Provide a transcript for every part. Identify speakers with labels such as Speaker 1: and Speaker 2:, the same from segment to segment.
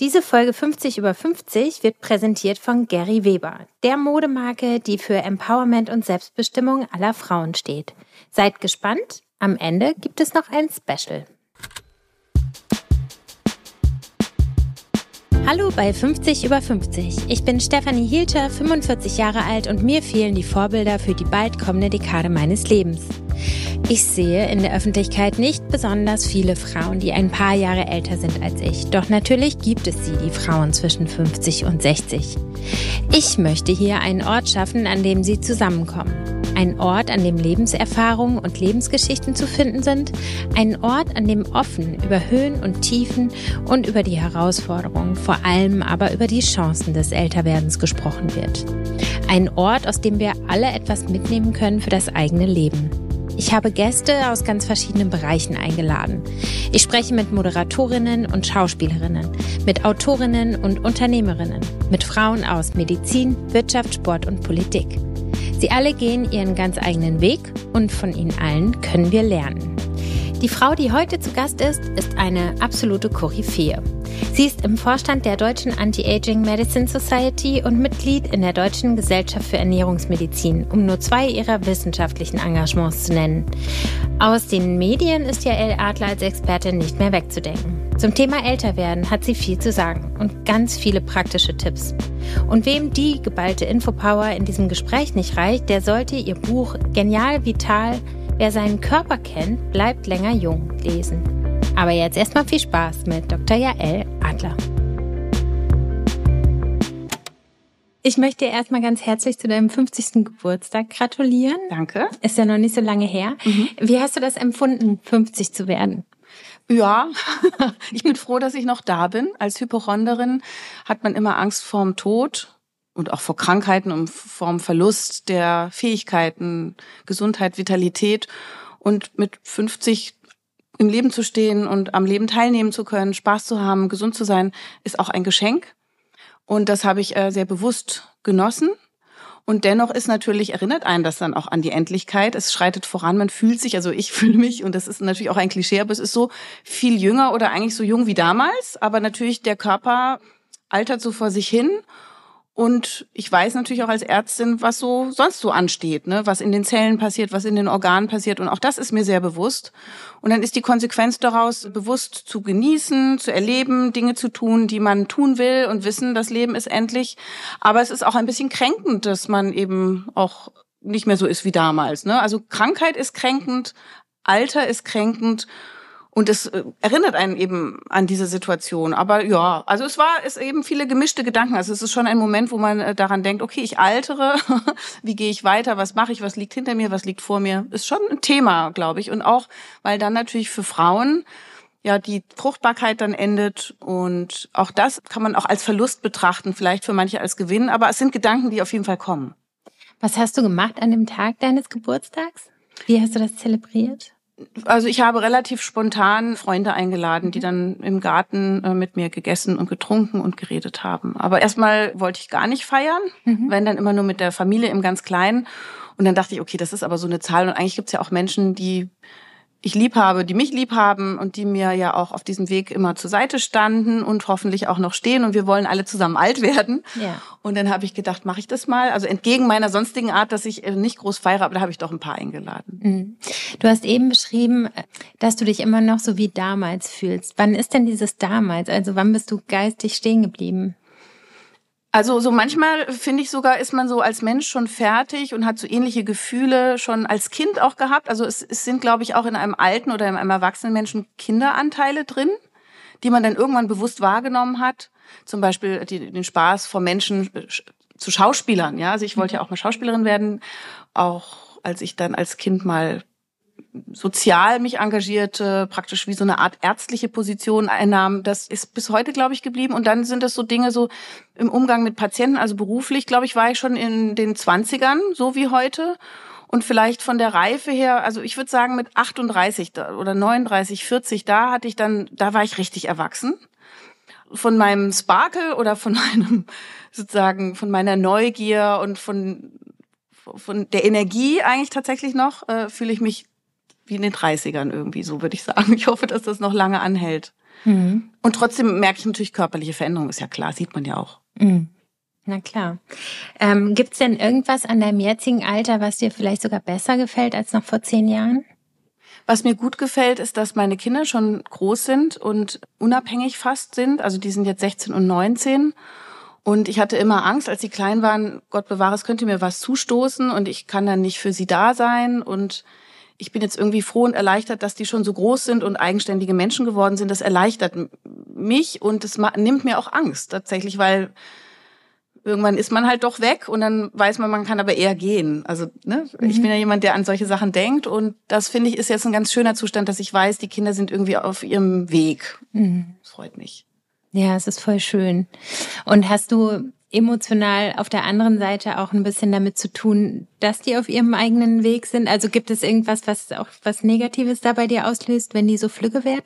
Speaker 1: Diese Folge 50 über 50 wird präsentiert von Gary Weber, der Modemarke, die für Empowerment und Selbstbestimmung aller Frauen steht. Seid gespannt, am Ende gibt es noch ein Special. Hallo bei 50 über 50. Ich bin Stefanie Hielter, 45 Jahre alt und mir fehlen die Vorbilder für die bald kommende Dekade meines Lebens. Ich sehe in der Öffentlichkeit nicht besonders viele Frauen, die ein paar Jahre älter sind als ich. Doch natürlich gibt es sie, die Frauen zwischen 50 und 60. Ich möchte hier einen Ort schaffen, an dem sie zusammenkommen. Ein Ort, an dem Lebenserfahrungen und Lebensgeschichten zu finden sind. Ein Ort, an dem offen über Höhen und Tiefen und über die Herausforderungen, vor allem aber über die Chancen des Älterwerdens gesprochen wird. Ein Ort, aus dem wir alle etwas mitnehmen können für das eigene Leben. Ich habe Gäste aus ganz verschiedenen Bereichen eingeladen. Ich spreche mit Moderatorinnen und Schauspielerinnen, mit Autorinnen und Unternehmerinnen, mit Frauen aus Medizin, Wirtschaft, Sport und Politik. Sie alle gehen ihren ganz eigenen Weg und von ihnen allen können wir lernen. Die Frau, die heute zu Gast ist, ist eine absolute Koryphäe. Sie ist im Vorstand der Deutschen Anti-Aging Medicine Society und Mitglied in der Deutschen Gesellschaft für Ernährungsmedizin, um nur zwei ihrer wissenschaftlichen Engagements zu nennen. Aus den Medien ist Jael Adler als Expertin nicht mehr wegzudenken. Zum Thema Älterwerden hat sie viel zu sagen und ganz viele praktische Tipps. Und wem die geballte Infopower in diesem Gespräch nicht reicht, der sollte ihr Buch Genial Vital Wer seinen Körper kennt, bleibt länger jung lesen. Aber jetzt erstmal viel Spaß mit Dr. Jael Adler. Ich möchte dir erstmal ganz herzlich zu deinem 50. Geburtstag gratulieren.
Speaker 2: Danke.
Speaker 1: Ist ja noch nicht so lange her. Mhm. Wie hast du das empfunden, 50 zu werden?
Speaker 2: Ja, ich bin froh, dass ich noch da bin. Als Hypochonderin hat man immer Angst vorm Tod und auch vor Krankheiten und vorm Verlust der Fähigkeiten, Gesundheit, Vitalität. Und mit 50 im Leben zu stehen und am Leben teilnehmen zu können, Spaß zu haben, gesund zu sein, ist auch ein Geschenk. Und das habe ich äh, sehr bewusst genossen. Und dennoch ist natürlich, erinnert einen das dann auch an die Endlichkeit. Es schreitet voran, man fühlt sich, also ich fühle mich, und das ist natürlich auch ein Klischee, aber es ist so viel jünger oder eigentlich so jung wie damals. Aber natürlich der Körper altert so vor sich hin. Und ich weiß natürlich auch als Ärztin, was so sonst so ansteht, ne? was in den Zellen passiert, was in den Organen passiert. Und auch das ist mir sehr bewusst. Und dann ist die Konsequenz daraus, bewusst zu genießen, zu erleben, Dinge zu tun, die man tun will und wissen, das Leben ist endlich. Aber es ist auch ein bisschen kränkend, dass man eben auch nicht mehr so ist wie damals. Ne? Also Krankheit ist kränkend, Alter ist kränkend. Und es äh, erinnert einen eben an diese Situation. Aber ja, also es war es eben viele gemischte Gedanken. Also es ist schon ein Moment, wo man äh, daran denkt, okay, ich altere, wie gehe ich weiter, was mache ich, was liegt hinter mir, was liegt vor mir. Ist schon ein Thema, glaube ich. Und auch, weil dann natürlich für Frauen ja die Fruchtbarkeit dann endet und auch das kann man auch als Verlust betrachten, vielleicht für manche als Gewinn, aber es sind Gedanken, die auf jeden Fall kommen.
Speaker 1: Was hast du gemacht an dem Tag deines Geburtstags? Wie hast du das zelebriert?
Speaker 2: Also ich habe relativ spontan Freunde eingeladen, die mhm. dann im Garten äh, mit mir gegessen und getrunken und geredet haben. Aber erstmal wollte ich gar nicht feiern, mhm. wenn dann immer nur mit der Familie im ganz Kleinen. Und dann dachte ich, okay, das ist aber so eine Zahl. Und eigentlich gibt es ja auch Menschen, die ich lieb habe, die mich lieb haben und die mir ja auch auf diesem Weg immer zur Seite standen und hoffentlich auch noch stehen und wir wollen alle zusammen alt werden. Ja. Und dann habe ich gedacht, mache ich das mal. Also entgegen meiner sonstigen Art, dass ich äh, nicht groß feiere, aber da habe ich doch ein paar eingeladen. Mhm.
Speaker 1: Du hast eben beschrieben, dass du dich immer noch so wie damals fühlst. Wann ist denn dieses damals? Also wann bist du geistig stehen geblieben?
Speaker 2: Also so manchmal finde ich sogar, ist man so als Mensch schon fertig und hat so ähnliche Gefühle schon als Kind auch gehabt. Also es, es sind, glaube ich, auch in einem alten oder in einem erwachsenen Menschen Kinderanteile drin, die man dann irgendwann bewusst wahrgenommen hat. Zum Beispiel die, den Spaß vor Menschen äh, zu Schauspielern. Ja, also ich wollte ja mhm. auch mal Schauspielerin werden, auch als ich dann als Kind mal sozial mich engagierte, praktisch wie so eine Art ärztliche Position einnahm. Das ist bis heute, glaube ich, geblieben. Und dann sind das so Dinge so im Umgang mit Patienten, also beruflich, glaube ich, war ich schon in den Zwanzigern, so wie heute. Und vielleicht von der Reife her, also ich würde sagen mit 38 oder 39, 40, da hatte ich dann, da war ich richtig erwachsen. Von meinem Sparkle oder von meinem, sozusagen, von meiner Neugier und von, von der Energie eigentlich tatsächlich noch, äh, fühle ich mich wie in den 30ern irgendwie, so würde ich sagen. Ich hoffe, dass das noch lange anhält. Mhm. Und trotzdem merke ich natürlich körperliche Veränderungen, ist ja klar, sieht man ja auch.
Speaker 1: Mhm. Na klar. Ähm, Gibt es denn irgendwas an deinem jetzigen Alter, was dir vielleicht sogar besser gefällt als noch vor zehn Jahren?
Speaker 2: Was mir gut gefällt, ist, dass meine Kinder schon groß sind und unabhängig fast sind. Also die sind jetzt 16 und 19. Und ich hatte immer Angst, als sie klein waren, Gott bewahre, es könnte mir was zustoßen und ich kann dann nicht für sie da sein. Und ich bin jetzt irgendwie froh und erleichtert, dass die schon so groß sind und eigenständige Menschen geworden sind. Das erleichtert mich und es nimmt mir auch Angst tatsächlich, weil irgendwann ist man halt doch weg und dann weiß man, man kann aber eher gehen. Also ne? Mhm. ich bin ja jemand, der an solche Sachen denkt und das finde ich ist jetzt ein ganz schöner Zustand, dass ich weiß, die Kinder sind irgendwie auf ihrem Weg. Mhm. Das freut mich.
Speaker 1: Ja, es ist voll schön. Und hast du emotional auf der anderen Seite auch ein bisschen damit zu tun, dass die auf ihrem eigenen Weg sind? Also gibt es irgendwas, was auch was Negatives da bei dir auslöst, wenn die so flügge werden?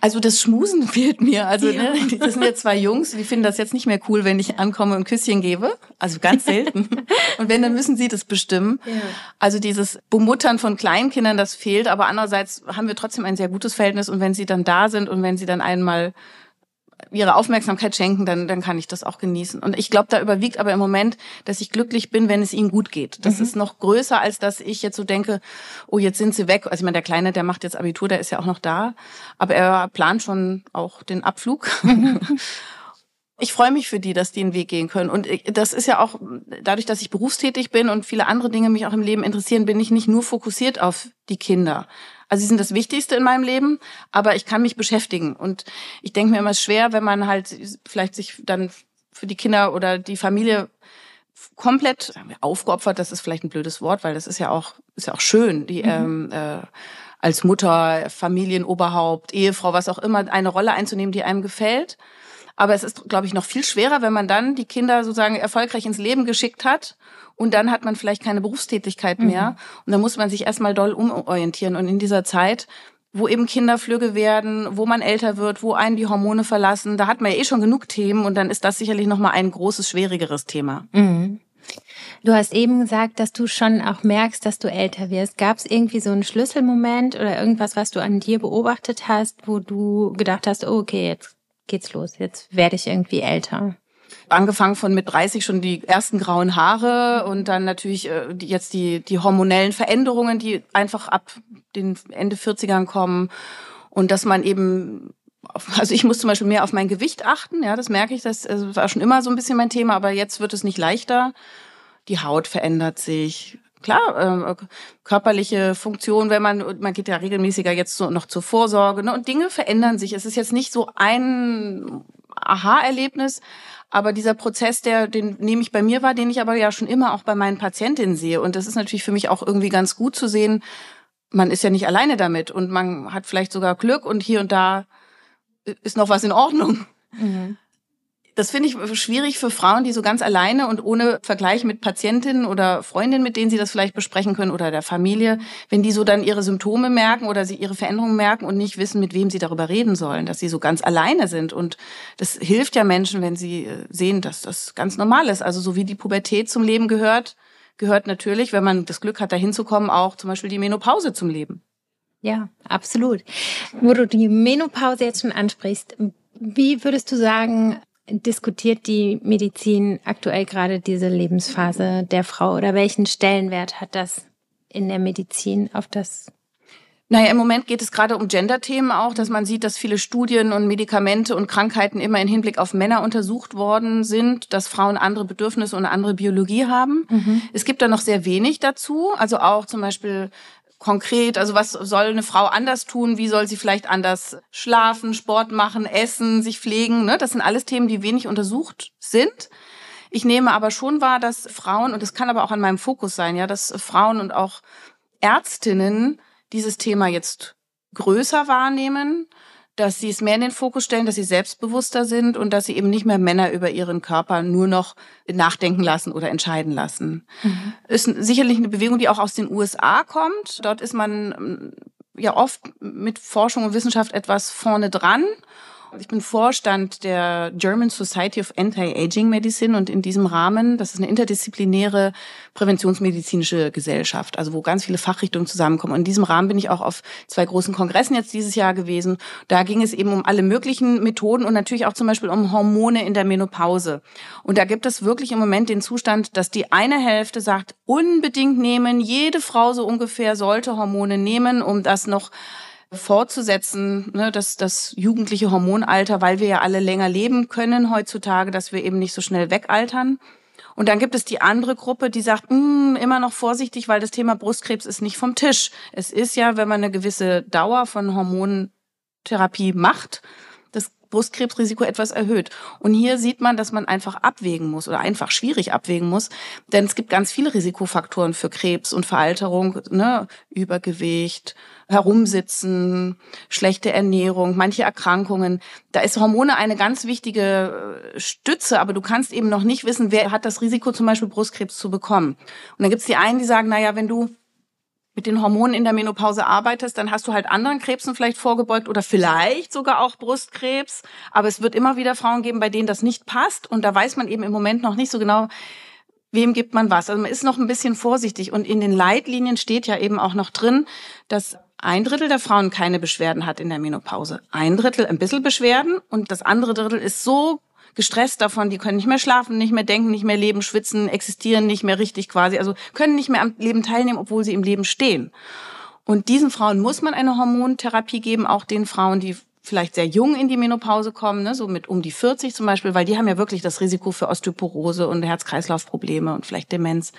Speaker 2: Also das Schmusen fehlt mir. Also ja. ne, das sind ja zwei Jungs, die finden das jetzt nicht mehr cool, wenn ich ankomme und Küsschen gebe. Also ganz selten. und wenn, dann müssen sie das bestimmen. Ja. Also dieses Bemuttern von Kleinkindern, das fehlt. Aber andererseits haben wir trotzdem ein sehr gutes Verhältnis. Und wenn sie dann da sind und wenn sie dann einmal ihre Aufmerksamkeit schenken, dann, dann kann ich das auch genießen. Und ich glaube, da überwiegt aber im Moment, dass ich glücklich bin, wenn es ihnen gut geht. Das mhm. ist noch größer, als dass ich jetzt so denke, oh, jetzt sind sie weg. Also ich meine, der Kleine, der macht jetzt Abitur, der ist ja auch noch da. Aber er plant schon auch den Abflug. ich freue mich für die, dass die einen Weg gehen können. Und das ist ja auch, dadurch, dass ich berufstätig bin und viele andere Dinge mich auch im Leben interessieren, bin ich nicht nur fokussiert auf die Kinder. Also sie sind das Wichtigste in meinem Leben, aber ich kann mich beschäftigen. Und ich denke mir immer, es ist schwer, wenn man halt vielleicht sich dann für die Kinder oder die Familie komplett aufgeopfert, das ist vielleicht ein blödes Wort, weil das ist ja auch, ist ja auch schön, die mhm. ähm, äh, als Mutter, Familienoberhaupt, Ehefrau, was auch immer, eine Rolle einzunehmen, die einem gefällt. Aber es ist, glaube ich, noch viel schwerer, wenn man dann die Kinder sozusagen erfolgreich ins Leben geschickt hat und dann hat man vielleicht keine Berufstätigkeit mehr. Mhm. Und dann muss man sich erstmal doll umorientieren. Und in dieser Zeit wo eben Kinder flügge werden, wo man älter wird, wo einen die Hormone verlassen, da hat man ja eh schon genug Themen und dann ist das sicherlich nochmal ein großes, schwierigeres Thema. Mhm.
Speaker 1: Du hast eben gesagt, dass du schon auch merkst, dass du älter wirst. Gab es irgendwie so einen Schlüsselmoment oder irgendwas, was du an dir beobachtet hast, wo du gedacht hast, oh, okay, jetzt geht's los, jetzt werde ich irgendwie älter?
Speaker 2: Angefangen von mit 30 schon die ersten grauen Haare und dann natürlich äh, jetzt die, die hormonellen Veränderungen, die einfach ab den Ende 40ern kommen. Und dass man eben also ich muss zum Beispiel mehr auf mein Gewicht achten, ja, das merke ich, das also war schon immer so ein bisschen mein Thema, aber jetzt wird es nicht leichter. Die Haut verändert sich. Klar, äh, körperliche Funktion, wenn man, man geht ja regelmäßiger jetzt so noch zur Vorsorge, ne, und Dinge verändern sich. Es ist jetzt nicht so ein Aha-Erlebnis, aber dieser Prozess, der, den nehme ich bei mir wahr, den ich aber ja schon immer auch bei meinen Patientinnen sehe. Und das ist natürlich für mich auch irgendwie ganz gut zu sehen. Man ist ja nicht alleine damit und man hat vielleicht sogar Glück und hier und da ist noch was in Ordnung. Mhm. Das finde ich schwierig für Frauen, die so ganz alleine und ohne Vergleich mit Patientinnen oder Freundinnen, mit denen sie das vielleicht besprechen können oder der Familie, wenn die so dann ihre Symptome merken oder sie ihre Veränderungen merken und nicht wissen, mit wem sie darüber reden sollen, dass sie so ganz alleine sind. Und das hilft ja Menschen, wenn sie äh, sehen, dass das ganz normal ist. Also so wie die Pubertät zum Leben gehört, gehört natürlich, wenn man das Glück hat, dahin zu kommen, auch zum Beispiel die Menopause zum Leben.
Speaker 1: Ja, absolut. Wo du die Menopause jetzt schon ansprichst, wie würdest du sagen, diskutiert die Medizin aktuell gerade diese Lebensphase der Frau oder welchen Stellenwert hat das in der Medizin auf das
Speaker 2: naja, im Moment geht es gerade um Gender-Themen auch, dass man sieht, dass viele Studien und Medikamente und Krankheiten immer in Hinblick auf Männer untersucht worden sind, dass Frauen andere Bedürfnisse und andere Biologie haben. Mhm. Es gibt da noch sehr wenig dazu, also auch zum Beispiel konkret, also was soll eine Frau anders tun? Wie soll sie vielleicht anders schlafen, Sport machen, essen, sich pflegen? Ne? Das sind alles Themen, die wenig untersucht sind. Ich nehme aber schon wahr, dass Frauen, und das kann aber auch an meinem Fokus sein, ja, dass Frauen und auch Ärztinnen dieses Thema jetzt größer wahrnehmen dass sie es mehr in den Fokus stellen, dass sie selbstbewusster sind und dass sie eben nicht mehr Männer über ihren Körper nur noch nachdenken lassen oder entscheiden lassen. Mhm. Ist sicherlich eine Bewegung, die auch aus den USA kommt. Dort ist man ja oft mit Forschung und Wissenschaft etwas vorne dran. Ich bin Vorstand der German Society of Anti-Aging Medicine und in diesem Rahmen, das ist eine interdisziplinäre präventionsmedizinische Gesellschaft, also wo ganz viele Fachrichtungen zusammenkommen. Und in diesem Rahmen bin ich auch auf zwei großen Kongressen jetzt dieses Jahr gewesen. Da ging es eben um alle möglichen Methoden und natürlich auch zum Beispiel um Hormone in der Menopause. Und da gibt es wirklich im Moment den Zustand, dass die eine Hälfte sagt, unbedingt nehmen, jede Frau so ungefähr sollte Hormone nehmen, um das noch fortzusetzen, ne, das, das jugendliche Hormonalter, weil wir ja alle länger leben können heutzutage, dass wir eben nicht so schnell wegaltern. Und dann gibt es die andere Gruppe, die sagt, mm, immer noch vorsichtig, weil das Thema Brustkrebs ist nicht vom Tisch. Es ist ja, wenn man eine gewisse Dauer von Hormontherapie macht, Brustkrebsrisiko etwas erhöht. Und hier sieht man, dass man einfach abwägen muss oder einfach schwierig abwägen muss, denn es gibt ganz viele Risikofaktoren für Krebs und Veralterung, ne? Übergewicht, Herumsitzen, schlechte Ernährung, manche Erkrankungen. Da ist Hormone eine ganz wichtige äh, Stütze, aber du kannst eben noch nicht wissen, wer hat das Risiko, zum Beispiel Brustkrebs zu bekommen. Und dann gibt es die einen, die sagen, na ja, wenn du mit den Hormonen in der Menopause arbeitest, dann hast du halt anderen Krebsen vielleicht vorgebeugt oder vielleicht sogar auch Brustkrebs. Aber es wird immer wieder Frauen geben, bei denen das nicht passt. Und da weiß man eben im Moment noch nicht so genau, wem gibt man was. Also man ist noch ein bisschen vorsichtig. Und in den Leitlinien steht ja eben auch noch drin, dass ein Drittel der Frauen keine Beschwerden hat in der Menopause. Ein Drittel ein bisschen Beschwerden und das andere Drittel ist so gestresst davon, die können nicht mehr schlafen, nicht mehr denken, nicht mehr leben, schwitzen, existieren nicht mehr richtig quasi, also können nicht mehr am Leben teilnehmen, obwohl sie im Leben stehen. Und diesen Frauen muss man eine Hormontherapie geben, auch den Frauen, die vielleicht sehr jung in die Menopause kommen, ne, so mit um die 40 zum Beispiel, weil die haben ja wirklich das Risiko für Osteoporose und Herz-Kreislauf-Probleme und vielleicht Demenz.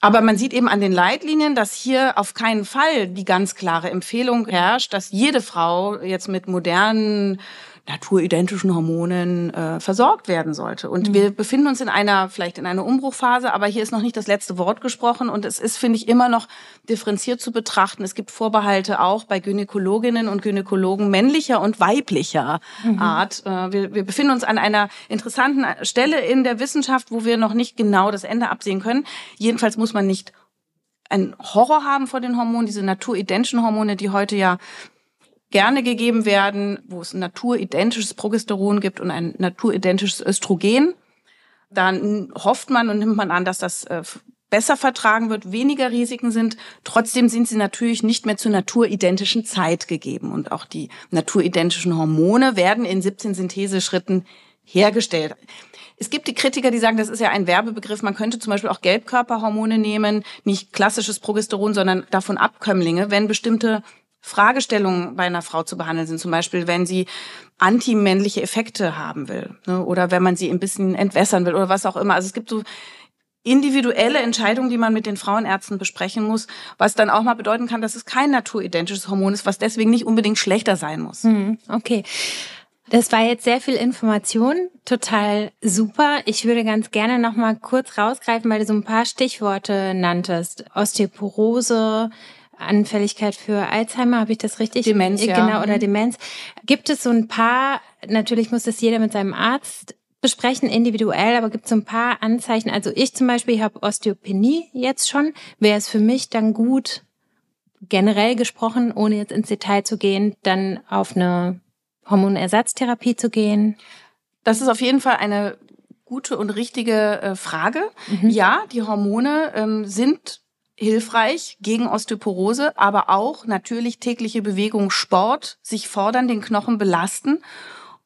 Speaker 2: Aber man sieht eben an den Leitlinien, dass hier auf keinen Fall die ganz klare Empfehlung herrscht, dass jede Frau jetzt mit modernen naturidentischen Hormonen äh, versorgt werden sollte. Und mhm. wir befinden uns in einer, vielleicht in einer Umbruchphase, aber hier ist noch nicht das letzte Wort gesprochen und es ist, finde ich, immer noch differenziert zu betrachten. Es gibt Vorbehalte auch bei Gynäkologinnen und Gynäkologen männlicher und weiblicher mhm. Art. Äh, wir, wir befinden uns an einer interessanten Stelle in der Wissenschaft, wo wir noch nicht genau das Ende absehen können. Jedenfalls muss man nicht einen Horror haben vor den Hormonen, diese naturidentischen Hormone, die heute ja gerne gegeben werden, wo es ein naturidentisches Progesteron gibt und ein naturidentisches Östrogen. Dann hofft man und nimmt man an, dass das äh, besser vertragen wird, weniger Risiken sind. Trotzdem sind sie natürlich nicht mehr zur naturidentischen Zeit gegeben. Und auch die naturidentischen Hormone werden in 17 Syntheseschritten hergestellt. Es gibt die Kritiker, die sagen, das ist ja ein Werbebegriff. Man könnte zum Beispiel auch Gelbkörperhormone nehmen, nicht klassisches Progesteron, sondern davon Abkömmlinge, wenn bestimmte Fragestellungen bei einer Frau zu behandeln sind. Zum Beispiel, wenn sie antimännliche Effekte haben will ne? oder wenn man sie ein bisschen entwässern will oder was auch immer. Also es gibt so individuelle Entscheidungen, die man mit den Frauenärzten besprechen muss, was dann auch mal bedeuten kann, dass es kein naturidentisches Hormon ist, was deswegen nicht unbedingt schlechter sein muss.
Speaker 1: Hm, okay. Das war jetzt sehr viel Information, total super. Ich würde ganz gerne noch mal kurz rausgreifen, weil du so ein paar Stichworte nanntest. Osteoporose, Anfälligkeit für Alzheimer, habe ich das richtig?
Speaker 2: Demenz,
Speaker 1: ja. Genau, oder mhm. Demenz. Gibt es so ein paar, natürlich muss das jeder mit seinem Arzt besprechen, individuell, aber gibt es so ein paar Anzeichen. Also ich zum Beispiel habe Osteopenie jetzt schon. Wäre es für mich dann gut, generell gesprochen, ohne jetzt ins Detail zu gehen, dann auf eine Hormonersatztherapie zu gehen?
Speaker 2: Das ist auf jeden Fall eine gute und richtige äh, Frage. Mhm. Ja, die Hormone ähm, sind hilfreich gegen Osteoporose, aber auch natürlich tägliche Bewegung, Sport, sich fordern, den Knochen belasten.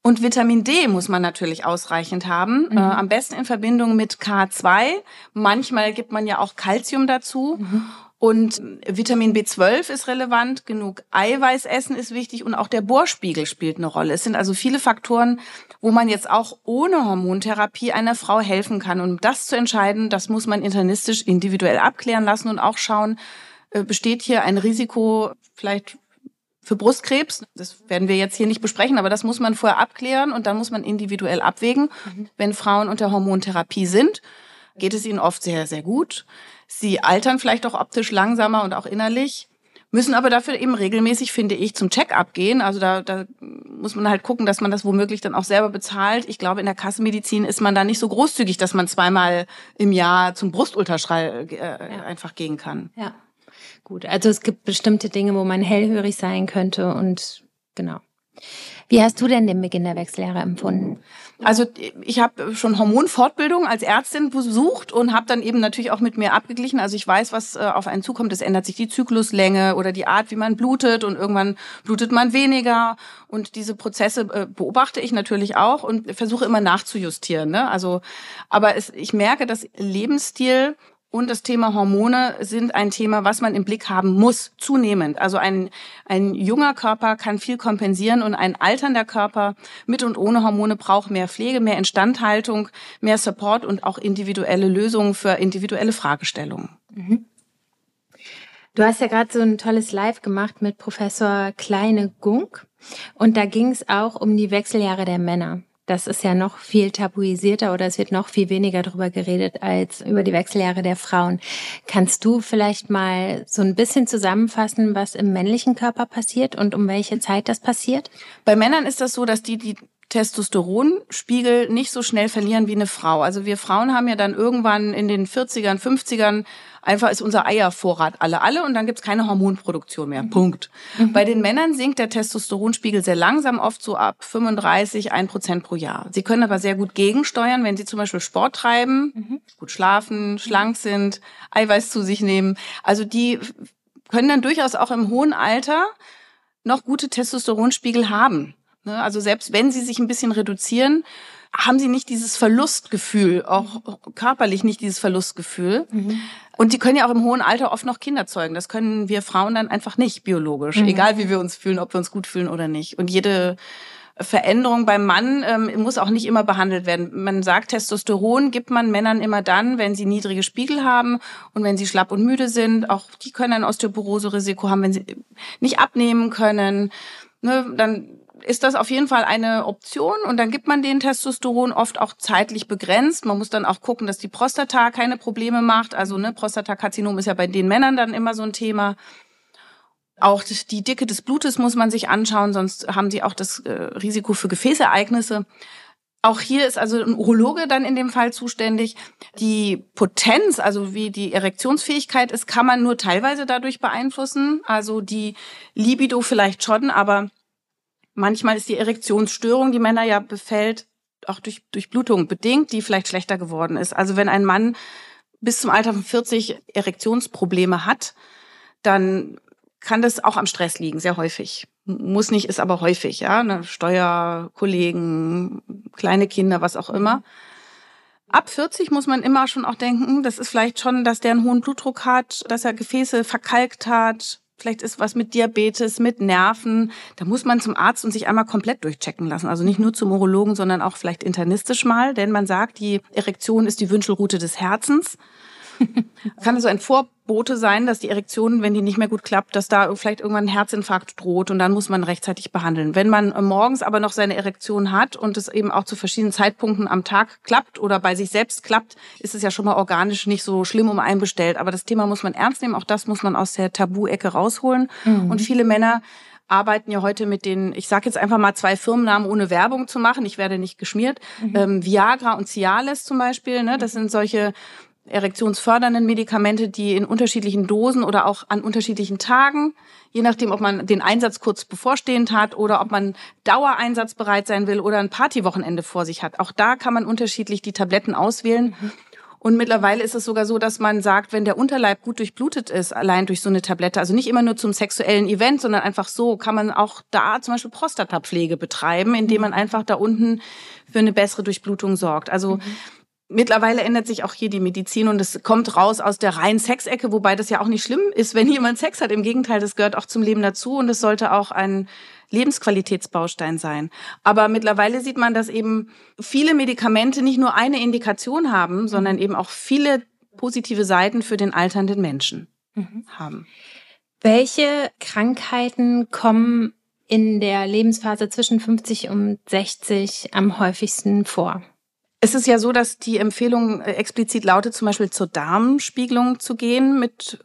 Speaker 2: Und Vitamin D muss man natürlich ausreichend haben, mhm. äh, am besten in Verbindung mit K2. Manchmal gibt man ja auch Calcium dazu. Mhm. Und Vitamin B12 ist relevant, genug Eiweiß essen ist wichtig und auch der Bohrspiegel spielt eine Rolle. Es sind also viele Faktoren, wo man jetzt auch ohne Hormontherapie einer Frau helfen kann. Und um das zu entscheiden, das muss man internistisch individuell abklären lassen und auch schauen, äh, besteht hier ein Risiko vielleicht für Brustkrebs. Das werden wir jetzt hier nicht besprechen, aber das muss man vorher abklären und dann muss man individuell abwägen. Mhm. Wenn Frauen unter Hormontherapie sind, geht es ihnen oft sehr, sehr gut. Sie altern vielleicht auch optisch langsamer und auch innerlich, müssen aber dafür eben regelmäßig, finde ich, zum Check-up gehen. Also da, da muss man halt gucken, dass man das womöglich dann auch selber bezahlt. Ich glaube, in der Kassenmedizin ist man da nicht so großzügig, dass man zweimal im Jahr zum Brustultraschall äh, ja. einfach gehen kann.
Speaker 1: Ja, gut. Also es gibt bestimmte Dinge, wo man hellhörig sein könnte und genau. Wie hast du denn den Beginn der Wechseljahre empfunden?
Speaker 2: Also ich habe schon Hormonfortbildung als Ärztin besucht und habe dann eben natürlich auch mit mir abgeglichen. Also ich weiß, was äh, auf einen zukommt. Es ändert sich die Zykluslänge oder die Art, wie man blutet und irgendwann blutet man weniger. Und diese Prozesse äh, beobachte ich natürlich auch und versuche immer nachzujustieren. Ne? Also, aber es, ich merke, dass Lebensstil und das Thema Hormone sind ein Thema, was man im Blick haben muss, zunehmend. Also ein, ein junger Körper kann viel kompensieren und ein alternder Körper mit und ohne Hormone braucht mehr Pflege, mehr Instandhaltung, mehr Support und auch individuelle Lösungen für individuelle Fragestellungen. Mhm.
Speaker 1: Du hast ja gerade so ein tolles Live gemacht mit Professor Kleine Gunk und da ging es auch um die Wechseljahre der Männer. Das ist ja noch viel tabuisierter oder es wird noch viel weniger darüber geredet als über die Wechseljahre der Frauen. Kannst du vielleicht mal so ein bisschen zusammenfassen, was im männlichen Körper passiert und um welche Zeit das passiert?
Speaker 2: Bei Männern ist das so, dass die die Testosteronspiegel nicht so schnell verlieren wie eine Frau. Also wir Frauen haben ja dann irgendwann in den 40ern, 50ern einfach ist unser Eiervorrat alle alle und dann gibt's keine Hormonproduktion mehr. Mhm. Punkt. Mhm. Bei den Männern sinkt der Testosteronspiegel sehr langsam, oft so ab 35, 1 Prozent pro Jahr. Sie können aber sehr gut gegensteuern, wenn sie zum Beispiel Sport treiben, mhm. gut schlafen, schlank sind, Eiweiß zu sich nehmen. Also die können dann durchaus auch im hohen Alter noch gute Testosteronspiegel haben. Ne? Also selbst wenn sie sich ein bisschen reduzieren, haben sie nicht dieses Verlustgefühl, auch körperlich nicht dieses Verlustgefühl. Mhm. Und die können ja auch im hohen Alter oft noch Kinder zeugen. Das können wir Frauen dann einfach nicht biologisch, mhm. egal wie wir uns fühlen, ob wir uns gut fühlen oder nicht. Und jede Veränderung beim Mann ähm, muss auch nicht immer behandelt werden. Man sagt, Testosteron gibt man Männern immer dann, wenn sie niedrige Spiegel haben und wenn sie schlapp und müde sind. Auch die können ein Osteoporose-Risiko haben, wenn sie nicht abnehmen können. Ne, dann ist das auf jeden Fall eine Option und dann gibt man den Testosteron oft auch zeitlich begrenzt. Man muss dann auch gucken, dass die Prostata keine Probleme macht. Also ne, Prostatakarzinom ist ja bei den Männern dann immer so ein Thema. Auch die Dicke des Blutes muss man sich anschauen, sonst haben sie auch das äh, Risiko für Gefäßereignisse. Auch hier ist also ein Urologe dann in dem Fall zuständig. Die Potenz, also wie die Erektionsfähigkeit ist, kann man nur teilweise dadurch beeinflussen. Also die Libido vielleicht schon, aber Manchmal ist die Erektionsstörung, die Männer ja befällt, auch durch, durch Blutung bedingt, die vielleicht schlechter geworden ist. Also wenn ein Mann bis zum Alter von 40 Erektionsprobleme hat, dann kann das auch am Stress liegen, sehr häufig. Muss nicht, ist aber häufig, ja. Ne? Steuerkollegen, kleine Kinder, was auch immer. Ab 40 muss man immer schon auch denken, das ist vielleicht schon, dass der einen hohen Blutdruck hat, dass er Gefäße verkalkt hat, Vielleicht ist was mit Diabetes, mit Nerven. Da muss man zum Arzt und sich einmal komplett durchchecken lassen. Also nicht nur zum Urologen, sondern auch vielleicht internistisch mal. Denn man sagt, die Erektion ist die Wünschelrute des Herzens. Kann also ein Vorbote sein, dass die Erektion, wenn die nicht mehr gut klappt, dass da vielleicht irgendwann ein Herzinfarkt droht und dann muss man rechtzeitig behandeln. Wenn man morgens aber noch seine Erektion hat und es eben auch zu verschiedenen Zeitpunkten am Tag klappt oder bei sich selbst klappt, ist es ja schon mal organisch nicht so schlimm um einen bestellt. Aber das Thema muss man ernst nehmen. Auch das muss man aus der Tabu-Ecke rausholen. Mhm. Und viele Männer arbeiten ja heute mit den, ich sage jetzt einfach mal zwei Firmennamen, ohne Werbung zu machen. Ich werde nicht geschmiert. Mhm. Ähm, Viagra und Cialis zum Beispiel. Ne? Das sind solche erektionsfördernden Medikamente, die in unterschiedlichen Dosen oder auch an unterschiedlichen Tagen, je nachdem, ob man den Einsatz kurz bevorstehend hat oder ob man dauereinsatzbereit sein will oder ein Partywochenende vor sich hat. Auch da kann man unterschiedlich die Tabletten auswählen. Und mittlerweile ist es sogar so, dass man sagt, wenn der Unterleib gut durchblutet ist, allein durch so eine Tablette, also nicht immer nur zum sexuellen Event, sondern einfach so, kann man auch da zum Beispiel Prostatapflege betreiben, indem man einfach da unten für eine bessere Durchblutung sorgt. Also mhm. Mittlerweile ändert sich auch hier die Medizin und es kommt raus aus der reinen Sexecke, wobei das ja auch nicht schlimm ist, wenn jemand Sex hat. Im Gegenteil, das gehört auch zum Leben dazu und es sollte auch ein Lebensqualitätsbaustein sein. Aber mittlerweile sieht man, dass eben viele Medikamente nicht nur eine Indikation haben, sondern eben auch viele positive Seiten für den alternden Menschen mhm. haben.
Speaker 1: Welche Krankheiten kommen in der Lebensphase zwischen 50 und 60 am häufigsten vor?
Speaker 2: Es ist ja so, dass die Empfehlung äh, explizit lautet, zum Beispiel zur Darmspiegelung zu gehen mit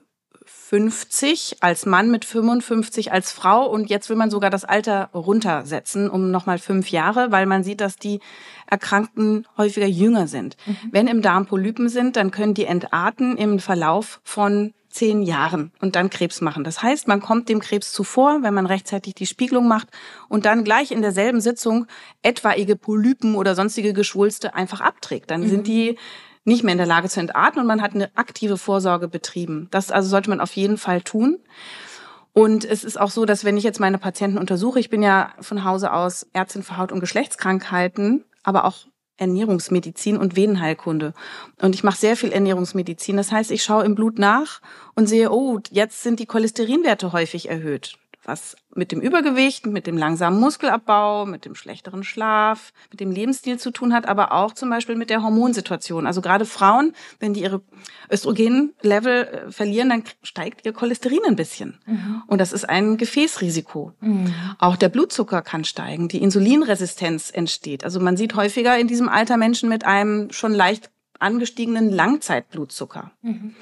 Speaker 2: 50 als Mann, mit 55 als Frau. Und jetzt will man sogar das Alter runtersetzen um nochmal fünf Jahre, weil man sieht, dass die Erkrankten häufiger jünger sind. Mhm. Wenn im Darm Polypen sind, dann können die entarten im Verlauf von zehn Jahren und dann Krebs machen. Das heißt, man kommt dem Krebs zuvor, wenn man rechtzeitig die Spiegelung macht und dann gleich in derselben Sitzung etwaige Polypen oder sonstige Geschwulste einfach abträgt. Dann mhm. sind die nicht mehr in der Lage zu entarten und man hat eine aktive Vorsorge betrieben. Das also sollte man auf jeden Fall tun. Und es ist auch so, dass wenn ich jetzt meine Patienten untersuche, ich bin ja von Hause aus Ärztin für Haut- und Geschlechtskrankheiten, aber auch Ernährungsmedizin und Venenheilkunde. Und ich mache sehr viel Ernährungsmedizin. Das heißt, ich schaue im Blut nach und sehe, oh, jetzt sind die Cholesterinwerte häufig erhöht was mit dem Übergewicht, mit dem langsamen Muskelabbau, mit dem schlechteren Schlaf, mit dem Lebensstil zu tun hat, aber auch zum Beispiel mit der Hormonsituation. Also gerade Frauen, wenn die ihre Östrogenlevel äh, verlieren, dann steigt ihr Cholesterin ein bisschen. Mhm. Und das ist ein Gefäßrisiko. Mhm. Auch der Blutzucker kann steigen, die Insulinresistenz entsteht. Also man sieht häufiger in diesem Alter Menschen mit einem schon leicht angestiegenen Langzeitblutzucker. Mhm.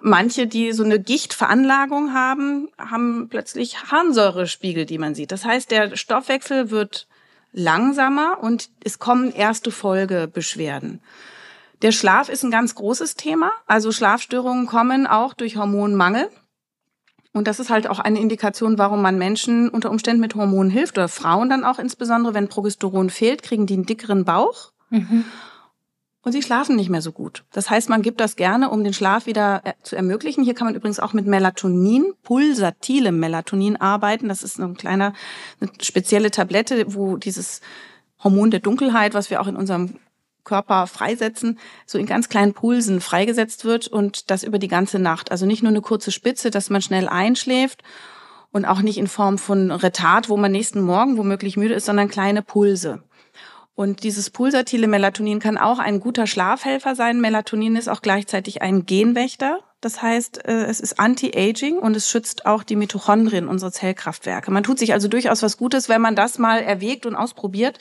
Speaker 2: Manche, die so eine Gichtveranlagung haben, haben plötzlich Harnsäurespiegel, die man sieht. Das heißt, der Stoffwechsel wird langsamer und es kommen erste Folgebeschwerden. Der Schlaf ist ein ganz großes Thema. Also Schlafstörungen kommen auch durch Hormonmangel. Und das ist halt auch eine Indikation, warum man Menschen unter Umständen mit Hormonen hilft oder Frauen dann auch insbesondere, wenn Progesteron fehlt, kriegen die einen dickeren Bauch. Mhm und sie schlafen nicht mehr so gut. Das heißt, man gibt das gerne, um den Schlaf wieder äh, zu ermöglichen. Hier kann man übrigens auch mit Melatonin, pulsatilem Melatonin arbeiten. Das ist ein kleiner, eine spezielle Tablette, wo dieses Hormon der Dunkelheit, was wir auch in unserem Körper freisetzen, so in ganz kleinen Pulsen freigesetzt wird und das über die ganze Nacht. Also nicht nur eine kurze Spitze, dass man schnell einschläft und auch nicht in Form von Retard, wo man nächsten Morgen womöglich müde ist, sondern kleine Pulse. Und dieses pulsatile Melatonin kann auch ein guter Schlafhelfer sein. Melatonin ist auch gleichzeitig ein Genwächter. Das heißt, äh, es ist Anti-Aging und es schützt auch die Mitochondrien, unsere Zellkraftwerke. Man tut sich also durchaus was Gutes, wenn man das mal erwägt und ausprobiert.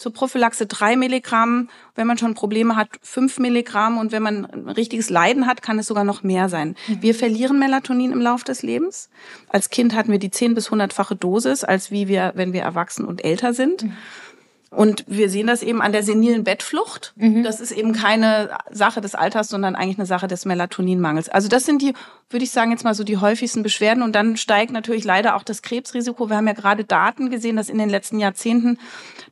Speaker 2: Zur Prophylaxe drei Milligramm, wenn man schon Probleme hat, fünf Milligramm und wenn man ein richtiges Leiden hat, kann es sogar noch mehr sein. Mhm. Wir verlieren Melatonin im Laufe des Lebens. Als Kind hatten wir die zehn bis hundertfache Dosis, als wie wir, wenn wir erwachsen und älter sind. Und wir sehen das eben an der senilen Bettflucht. Mhm. Das ist eben keine Sache des Alters, sondern eigentlich eine Sache des Melatoninmangels. Also das sind die, würde ich sagen, jetzt mal so die häufigsten Beschwerden. Und dann steigt natürlich leider auch das Krebsrisiko. Wir haben ja gerade Daten gesehen, dass in den letzten Jahrzehnten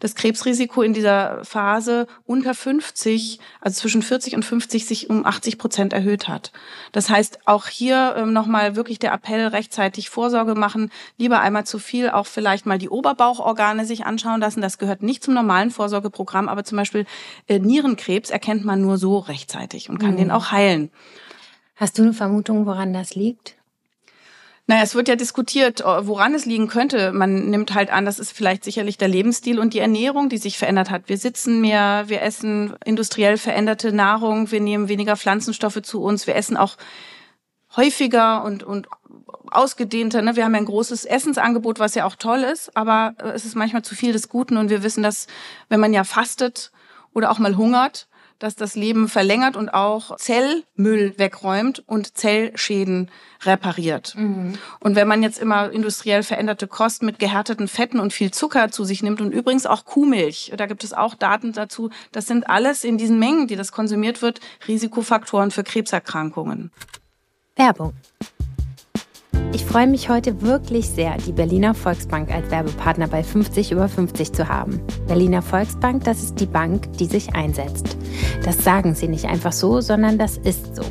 Speaker 2: das Krebsrisiko in dieser Phase unter 50, also zwischen 40 und 50, sich um 80 Prozent erhöht hat. Das heißt, auch hier ähm, nochmal wirklich der Appell, rechtzeitig Vorsorge machen. Lieber einmal zu viel, auch vielleicht mal die Oberbauchorgane sich anschauen lassen. Das gehört nicht zum normalen Vorsorgeprogramm, aber zum Beispiel äh, Nierenkrebs erkennt man nur so rechtzeitig und kann mhm. den auch heilen.
Speaker 1: Hast du eine Vermutung, woran das liegt?
Speaker 2: Naja, es wird ja diskutiert, äh, woran es liegen könnte. Man nimmt halt an, das ist vielleicht sicherlich der Lebensstil und die Ernährung, die sich verändert hat. Wir sitzen mehr, wir essen industriell veränderte Nahrung, wir nehmen weniger Pflanzenstoffe zu uns, wir essen auch häufiger und, und ausgedehnter. Ne? Wir haben ja ein großes Essensangebot, was ja auch toll ist, aber äh, es ist manchmal zu viel des Guten und wir wissen, dass wenn man ja fastet oder auch mal hungert, dass das Leben verlängert und auch Zellmüll wegräumt und Zellschäden repariert. Mhm. Und wenn man jetzt immer industriell veränderte Kost mit gehärteten Fetten und viel Zucker zu sich nimmt und übrigens auch Kuhmilch, da gibt es auch Daten dazu, das sind alles in diesen Mengen, die das konsumiert wird, Risikofaktoren für Krebserkrankungen.
Speaker 1: Werbung ich freue mich heute wirklich sehr, die Berliner Volksbank als Werbepartner bei 50 über 50 zu haben. Berliner Volksbank, das ist die Bank, die sich einsetzt. Das sagen sie nicht einfach so, sondern das ist so.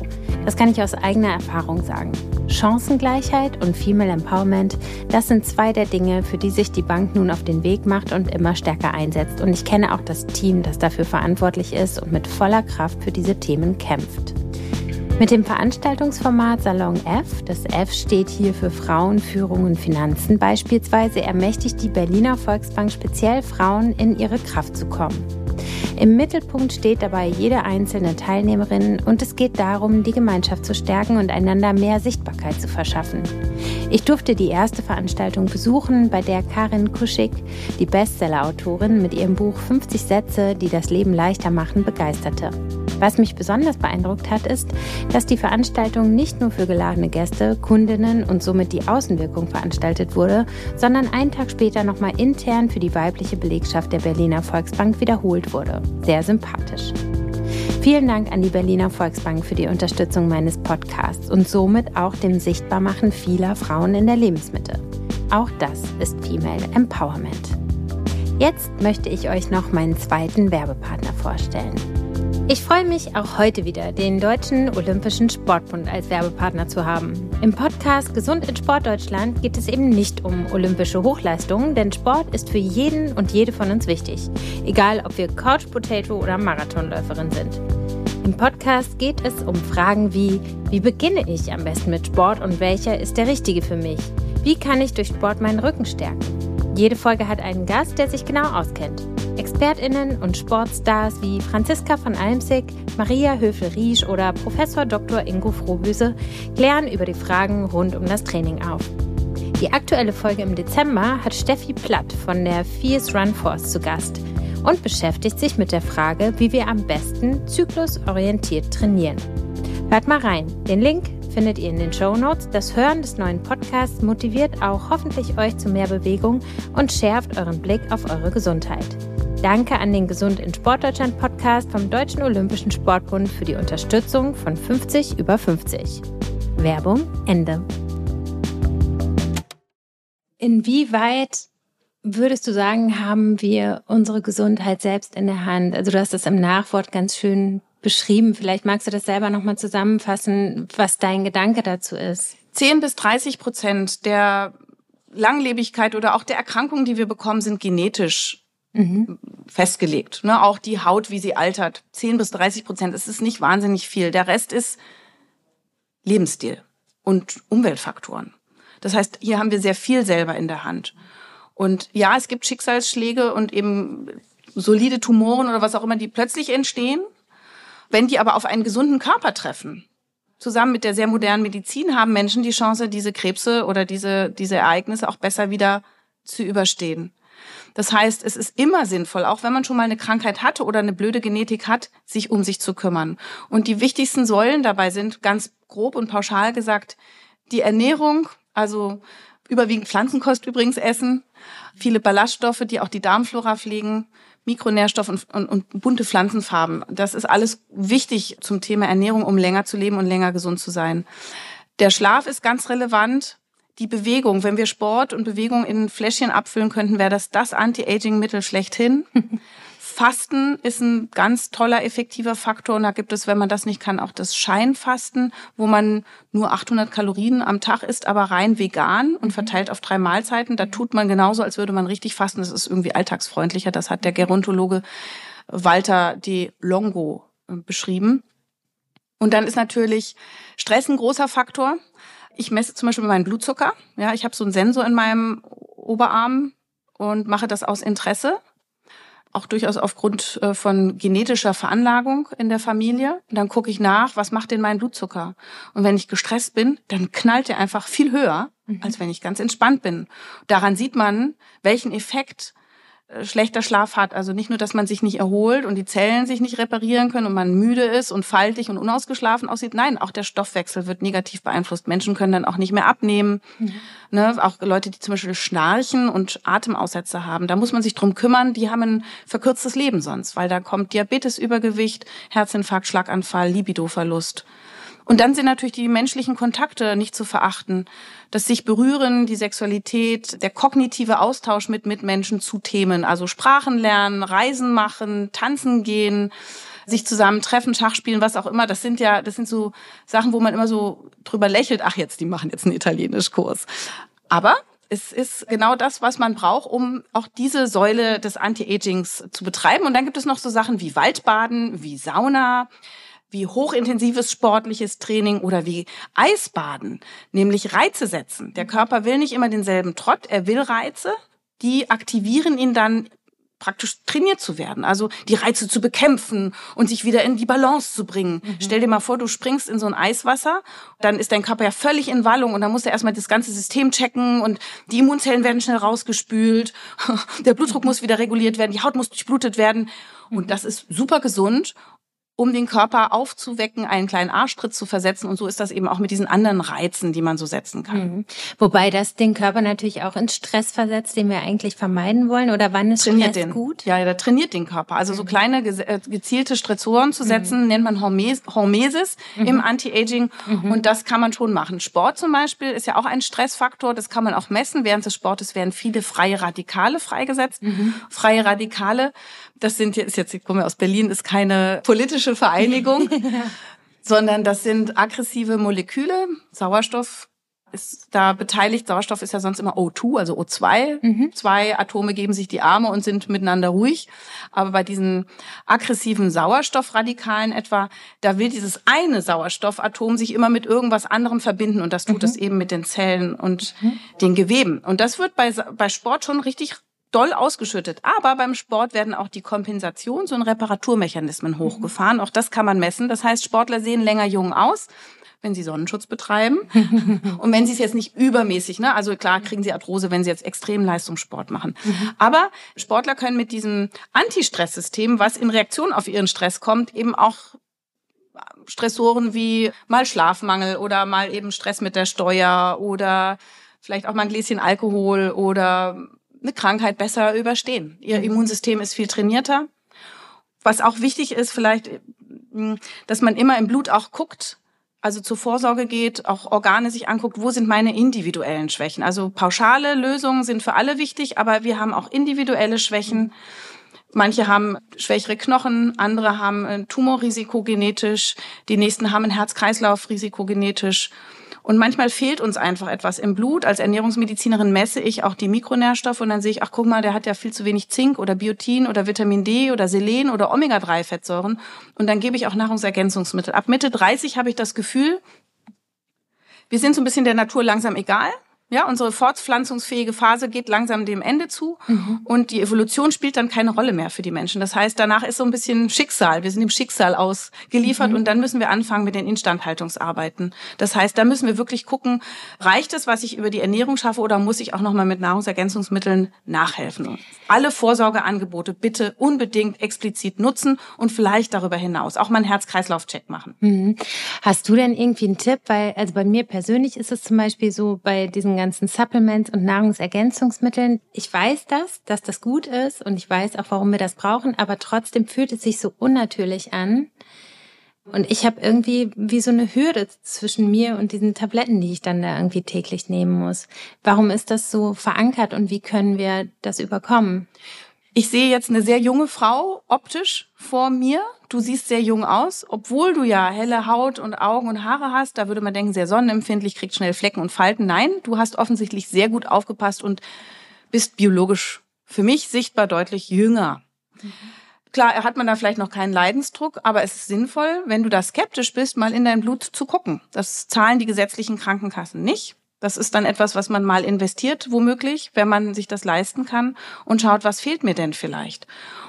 Speaker 1: Das kann ich aus eigener Erfahrung sagen. Chancengleichheit und Female Empowerment, das sind zwei der Dinge, für die sich die Bank nun auf den Weg macht und immer stärker einsetzt. Und ich kenne auch das Team, das dafür verantwortlich ist und mit voller Kraft für diese Themen kämpft. Mit dem Veranstaltungsformat Salon F, das F steht hier für Frauen, Führung und Finanzen, beispielsweise ermächtigt die Berliner Volksbank speziell Frauen, in ihre Kraft zu kommen. Im Mittelpunkt steht dabei jede einzelne Teilnehmerin und es geht darum, die Gemeinschaft zu stärken und einander mehr Sichtbarkeit zu verschaffen. Ich durfte die erste Veranstaltung besuchen, bei der Karin Kuschig, die Bestseller-Autorin, mit ihrem Buch 50 Sätze, die das Leben leichter machen, begeisterte. Was mich besonders beeindruckt hat, ist, dass die Veranstaltung nicht nur für geladene Gäste, Kundinnen und somit die Außenwirkung veranstaltet wurde, sondern einen Tag später nochmal intern für die weibliche Belegschaft der Berliner Volksbank wiederholt wurde. Sehr sympathisch. Vielen Dank an die Berliner Volksbank für die Unterstützung meines Podcasts und somit auch dem Sichtbarmachen vieler Frauen in der Lebensmitte. Auch das ist Female Empowerment. Jetzt möchte ich euch noch meinen zweiten Werbepartner vorstellen. Ich freue mich auch heute wieder, den Deutschen Olympischen Sportbund als Werbepartner zu haben. Im Podcast Gesund in Sport Deutschland geht es eben nicht um olympische Hochleistungen, denn Sport ist für jeden und jede von uns wichtig, egal ob wir Couch Potato oder Marathonläuferin sind. Im Podcast geht es um Fragen wie, wie beginne ich am besten mit Sport und welcher ist der richtige für mich? Wie kann ich durch Sport meinen Rücken stärken? Jede Folge hat einen Gast, der sich genau auskennt. ExpertInnen und Sportstars wie Franziska von Almsig, Maria Höfel-Riesch oder Professor Dr. Ingo Frohbüse klären über die Fragen rund um das Training auf. Die aktuelle Folge im Dezember hat Steffi Platt von der Fierce Run Force zu Gast und beschäftigt sich mit der Frage, wie wir am besten zyklusorientiert trainieren. Hört mal rein. Den Link findet ihr in den Show Notes. Das Hören des neuen Podcasts motiviert auch hoffentlich euch zu mehr Bewegung und schärft euren Blick auf eure Gesundheit. Danke an den Gesund in Sportdeutschland Podcast vom Deutschen Olympischen Sportbund für die Unterstützung von 50 über 50. Werbung Ende. Inwieweit würdest du sagen, haben wir unsere Gesundheit selbst in der Hand? Also du hast das im Nachwort ganz schön beschrieben. Vielleicht magst du das selber nochmal zusammenfassen, was dein Gedanke dazu ist.
Speaker 2: 10 bis 30 Prozent der Langlebigkeit oder auch der Erkrankungen, die wir bekommen, sind genetisch mhm. festgelegt. Ne? Auch die Haut, wie sie altert, 10 bis 30 Prozent, das ist nicht wahnsinnig viel. Der Rest ist Lebensstil und Umweltfaktoren. Das heißt, hier haben wir sehr viel selber in der Hand. Und ja, es gibt Schicksalsschläge und eben solide Tumoren oder was auch immer, die plötzlich entstehen. Wenn die aber auf einen gesunden Körper treffen, zusammen mit der sehr modernen Medizin, haben Menschen die Chance, diese Krebse oder diese, diese Ereignisse auch besser wieder zu überstehen. Das heißt, es ist immer sinnvoll, auch wenn man schon mal eine Krankheit hatte oder eine blöde Genetik hat, sich um sich zu kümmern. Und die wichtigsten Säulen dabei sind ganz grob und pauschal gesagt die Ernährung, also überwiegend Pflanzenkost übrigens essen, viele Ballaststoffe, die auch die Darmflora pflegen, Mikronährstoffe und, und, und bunte Pflanzenfarben. Das ist alles wichtig zum Thema Ernährung, um länger zu leben und länger gesund zu sein. Der Schlaf ist ganz relevant die Bewegung. Wenn wir Sport und Bewegung in Fläschchen abfüllen könnten, wäre das das Anti-Aging-Mittel schlechthin. Fasten ist ein ganz toller, effektiver Faktor. Und da gibt es, wenn man das nicht kann, auch das Scheinfasten, wo man nur 800 Kalorien am Tag isst, aber rein vegan und mhm. verteilt auf drei Mahlzeiten. Da tut man genauso, als würde man richtig fasten. Das ist irgendwie alltagsfreundlicher. Das hat der Gerontologe Walter de Longo äh, beschrieben. Und dann ist natürlich Stress ein großer Faktor ich messe zum Beispiel meinen Blutzucker. Ja, ich habe so einen Sensor in meinem Oberarm und mache das aus Interesse. Auch durchaus aufgrund äh, von genetischer Veranlagung in der Familie. Und dann gucke ich nach, was macht denn mein Blutzucker? Und wenn ich gestresst bin, dann knallt er einfach viel höher, mhm. als wenn ich ganz entspannt bin. Daran sieht man, welchen Effekt schlechter Schlaf hat. Also nicht nur, dass man sich nicht erholt und die Zellen sich nicht reparieren können und man müde ist und faltig und unausgeschlafen aussieht. Nein, auch der Stoffwechsel wird negativ beeinflusst. Menschen können dann auch nicht mehr abnehmen. Mhm. Ne, auch Leute, die zum Beispiel Schnarchen und Atemaussätze haben, da muss man sich drum kümmern. Die haben ein verkürztes Leben sonst, weil da kommt Diabetes, Übergewicht, Herzinfarkt, Schlaganfall, Libidoverlust. Und dann sind natürlich die menschlichen Kontakte nicht zu verachten. Das sich berühren, die Sexualität, der kognitive Austausch mit Mitmenschen zu Themen, also Sprachen lernen, Reisen machen, tanzen gehen, sich zusammen treffen, Schach spielen, was auch immer. Das sind ja, das sind so Sachen, wo man immer so drüber lächelt. Ach, jetzt, die machen jetzt einen Italienischkurs. Aber es ist genau das, was man braucht, um auch diese Säule des Anti-Agings zu betreiben. Und dann gibt es noch so Sachen wie Waldbaden, wie Sauna, wie hochintensives sportliches Training oder wie Eisbaden, nämlich Reize setzen. Der Körper will nicht immer denselben Trott, er will Reize, die aktivieren ihn dann praktisch trainiert zu werden, also die Reize zu bekämpfen und sich wieder in die Balance zu bringen. Mhm. Stell dir mal vor, du springst in so ein Eiswasser, dann ist dein Körper ja völlig in Wallung und dann muss er erstmal das ganze System checken und die Immunzellen werden schnell rausgespült, der Blutdruck muss wieder reguliert werden, die Haut muss durchblutet werden und mhm. das ist super gesund um den Körper aufzuwecken, einen kleinen Arschtritt zu versetzen. Und so ist das eben auch mit diesen anderen Reizen, die man so setzen kann.
Speaker 1: Mhm. Wobei das den Körper natürlich auch in Stress versetzt, den wir eigentlich vermeiden wollen. Oder wann ist trainiert Stress
Speaker 2: den.
Speaker 1: gut?
Speaker 2: Ja, der trainiert den Körper. Also so mhm. kleine äh, gezielte Stressoren zu setzen, mhm. nennt man Hormes Hormesis mhm. im Anti-Aging. Mhm. Und das kann man schon machen. Sport zum Beispiel ist ja auch ein Stressfaktor. Das kann man auch messen. Während des Sportes werden viele freie Radikale freigesetzt. Mhm. Freie Radikale das sind jetzt, jetzt ich komme aus Berlin, ist keine politische Vereinigung, sondern das sind aggressive Moleküle. Sauerstoff ist da beteiligt. Sauerstoff ist ja sonst immer O2, also O2. Mhm. Zwei Atome geben sich die Arme und sind miteinander ruhig. Aber bei diesen aggressiven Sauerstoffradikalen etwa, da will dieses eine Sauerstoffatom sich immer mit irgendwas anderem verbinden und das tut mhm. es eben mit den Zellen und mhm. den Geweben. Und das wird bei, bei Sport schon richtig doll ausgeschüttet. Aber beim Sport werden auch die Kompensations- und Reparaturmechanismen mhm. hochgefahren. Auch das kann man messen. Das heißt, Sportler sehen länger jung aus, wenn sie Sonnenschutz betreiben. und wenn sie es jetzt nicht übermäßig, ne? Also klar kriegen sie Arthrose, wenn sie jetzt extrem Leistungssport machen. Mhm. Aber Sportler können mit diesem Anti-Stress-System, was in Reaktion auf ihren Stress kommt, eben auch Stressoren wie mal Schlafmangel oder mal eben Stress mit der Steuer oder vielleicht auch mal ein Gläschen Alkohol oder eine Krankheit besser überstehen. Ihr mhm. Immunsystem ist viel trainierter. Was auch wichtig ist, vielleicht, hm, dass man immer im Blut auch guckt, also zur Vorsorge geht, auch Organe sich anguckt, wo sind meine individuellen Schwächen. Also pauschale Lösungen sind für alle wichtig, aber wir haben auch individuelle Schwächen. Manche haben schwächere Knochen, andere haben ein Tumorrisiko genetisch, die nächsten haben ein Herz-Kreislauf-Risiko genetisch. Und manchmal fehlt uns einfach etwas im Blut. Als Ernährungsmedizinerin messe ich auch die Mikronährstoffe und dann sehe ich, ach guck mal, der hat ja viel zu wenig Zink oder Biotin oder Vitamin D oder Selen oder Omega-3-Fettsäuren. Und dann gebe ich auch Nahrungsergänzungsmittel. Ab Mitte 30 habe ich das Gefühl, wir sind so ein bisschen der Natur langsam egal. Ja, unsere fortpflanzungsfähige Phase geht langsam dem Ende zu mhm. und die Evolution spielt dann keine Rolle mehr für die Menschen. Das heißt, danach ist so ein bisschen Schicksal. Wir sind dem Schicksal ausgeliefert mhm. und dann müssen wir anfangen mit den Instandhaltungsarbeiten. Das heißt, da müssen wir wirklich gucken, reicht es, was ich über die Ernährung schaffe oder muss ich auch nochmal mit Nahrungsergänzungsmitteln nachhelfen? Alle Vorsorgeangebote bitte unbedingt explizit nutzen und vielleicht darüber hinaus auch mal einen Herz-Kreislauf-Check machen.
Speaker 1: Mhm. Hast du denn irgendwie einen Tipp? Weil, also bei mir persönlich ist es zum Beispiel so, bei diesen ganzen Supplements und Nahrungsergänzungsmitteln. Ich weiß das, dass das gut ist und ich weiß auch, warum wir das brauchen, aber trotzdem fühlt es sich so unnatürlich an. Und ich habe irgendwie wie so eine Hürde zwischen mir und diesen Tabletten, die ich dann da irgendwie täglich nehmen muss. Warum ist das so verankert und wie können wir das überkommen?
Speaker 2: Ich sehe jetzt eine sehr junge Frau optisch vor mir. Du siehst sehr jung aus, obwohl du ja helle Haut und Augen und Haare hast. Da würde man denken, sehr sonnenempfindlich, kriegt schnell Flecken und Falten. Nein, du hast offensichtlich sehr gut aufgepasst und bist biologisch für mich sichtbar deutlich jünger. Mhm. Klar, hat man da vielleicht noch keinen Leidensdruck, aber es ist sinnvoll, wenn du da skeptisch bist, mal in dein Blut zu gucken. Das zahlen die gesetzlichen Krankenkassen nicht. Das ist dann etwas, was man mal investiert, womöglich, wenn man sich das leisten kann und schaut, was fehlt mir denn vielleicht.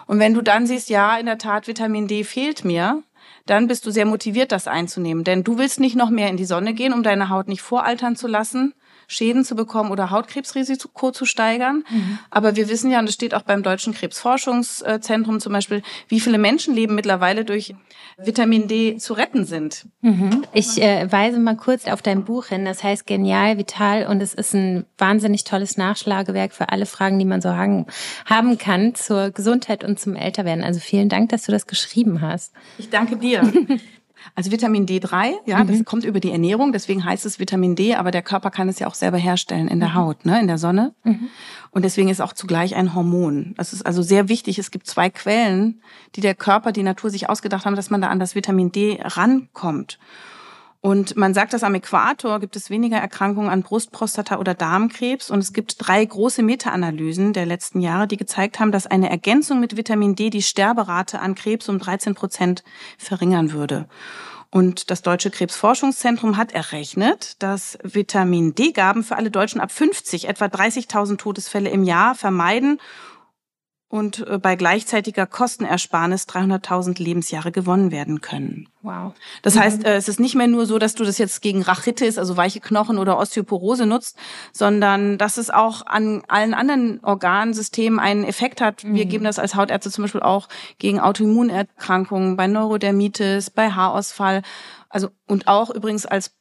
Speaker 2: Und wenn du dann siehst, ja, in der Tat, Vitamin D fehlt mir, dann bist du sehr motiviert, das einzunehmen. Denn du willst nicht noch mehr in die Sonne gehen, um deine Haut nicht voraltern zu lassen, Schäden zu bekommen oder Hautkrebsrisiko zu steigern. Mhm. Aber wir wissen ja, und das steht auch beim Deutschen Krebsforschungszentrum zum Beispiel, wie viele Menschenleben mittlerweile durch Vitamin D zu retten sind.
Speaker 1: Mhm. Ich äh, weise mal kurz auf dein Buch hin. Das heißt Genial, Vital und es ist ein wahnsinnig tolles Nachschlagewerk für alle Fragen, die man so haben, haben kann zur Gesundheit und zum Älterwerden. Also vielen Dank, dass du das geschrieben hast.
Speaker 2: Ich danke dir. Also Vitamin D3, ja, mhm. das kommt über die Ernährung, deswegen heißt es Vitamin D, aber der Körper kann es ja auch selber herstellen in der mhm. Haut, ne, in der Sonne. Mhm. Und deswegen ist auch zugleich ein Hormon. Das ist also sehr wichtig. Es gibt zwei Quellen, die der Körper, die Natur sich ausgedacht haben, dass man da an das Vitamin D rankommt. Und man sagt, dass am Äquator gibt es weniger Erkrankungen an Brust, Prostata oder Darmkrebs. Und es gibt drei große Meta-Analysen der letzten Jahre, die gezeigt haben, dass eine Ergänzung mit Vitamin D die Sterberate an Krebs um 13 Prozent verringern würde. Und das Deutsche Krebsforschungszentrum hat errechnet, dass Vitamin D-Gaben für alle Deutschen ab 50 etwa 30.000 Todesfälle im Jahr vermeiden und äh, bei gleichzeitiger Kostenersparnis 300.000 Lebensjahre gewonnen werden können.
Speaker 1: Wow.
Speaker 2: Das mhm. heißt, äh, es ist nicht mehr nur so, dass du das jetzt gegen Rachitis, also weiche Knochen oder Osteoporose nutzt, sondern dass es auch an allen anderen Organsystemen einen Effekt hat. Mhm. Wir geben das als Hautärzte zum Beispiel auch gegen Autoimmunerkrankungen, bei Neurodermitis, bei Haarausfall, also und auch übrigens als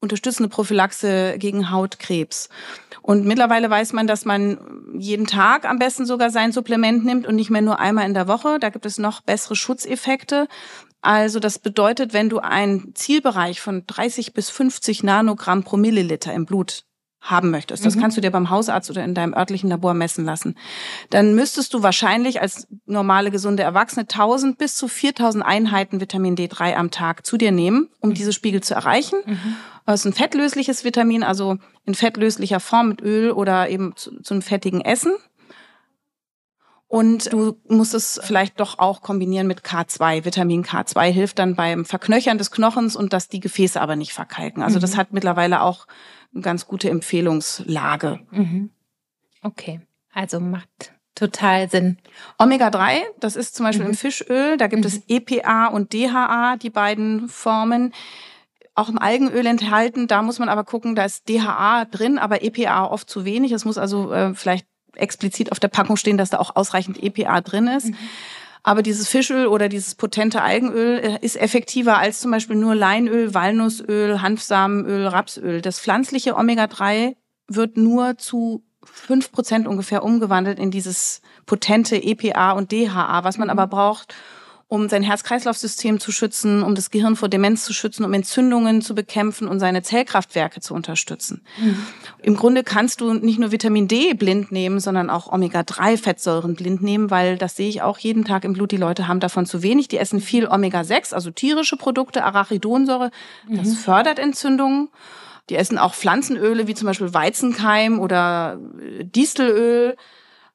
Speaker 2: unterstützende Prophylaxe gegen Hautkrebs. Und mittlerweile weiß man, dass man jeden Tag am besten sogar sein Supplement nimmt und nicht mehr nur einmal in der Woche. Da gibt es noch bessere Schutzeffekte. Also das bedeutet, wenn du einen Zielbereich von 30 bis 50 Nanogramm pro Milliliter im Blut haben möchtest, das mhm. kannst du dir beim Hausarzt oder in deinem örtlichen Labor messen lassen, dann müsstest du wahrscheinlich als normale gesunde Erwachsene 1000 bis zu 4000 Einheiten Vitamin D3 am Tag zu dir nehmen, um mhm. diese Spiegel zu erreichen. Mhm. Es ist ein fettlösliches Vitamin, also in fettlöslicher Form mit Öl oder eben zu, zu einem fettigen Essen. Und du musst es vielleicht doch auch kombinieren mit K2. Vitamin K2 hilft dann beim Verknöchern des Knochens und dass die Gefäße aber nicht verkalken. Also mhm. das hat mittlerweile auch eine ganz gute Empfehlungslage.
Speaker 1: Mhm. Okay, also macht total Sinn.
Speaker 2: Omega-3, das ist zum Beispiel mhm. im Fischöl, da gibt es mhm. EPA und DHA, die beiden Formen auch im Algenöl enthalten. Da muss man aber gucken, da ist DHA drin, aber EPA oft zu wenig. Es muss also äh, vielleicht explizit auf der Packung stehen, dass da auch ausreichend EPA drin ist. Mhm. Aber dieses Fischöl oder dieses potente Algenöl äh, ist effektiver als zum Beispiel nur Leinöl, Walnussöl, Hanfsamenöl, Rapsöl. Das pflanzliche Omega-3 wird nur zu fünf Prozent ungefähr umgewandelt in dieses potente EPA und DHA, was man mhm. aber braucht, um sein Herz-Kreislauf-System zu schützen, um das Gehirn vor Demenz zu schützen, um Entzündungen zu bekämpfen und seine Zellkraftwerke zu unterstützen. Mhm. Im Grunde kannst du nicht nur Vitamin D blind nehmen, sondern auch Omega-3-Fettsäuren blind nehmen, weil das sehe ich auch jeden Tag im Blut. Die Leute haben davon zu wenig. Die essen viel Omega-6, also tierische Produkte, Arachidonsäure. Das mhm. fördert Entzündungen. Die essen auch Pflanzenöle wie zum Beispiel Weizenkeim oder Distelöl.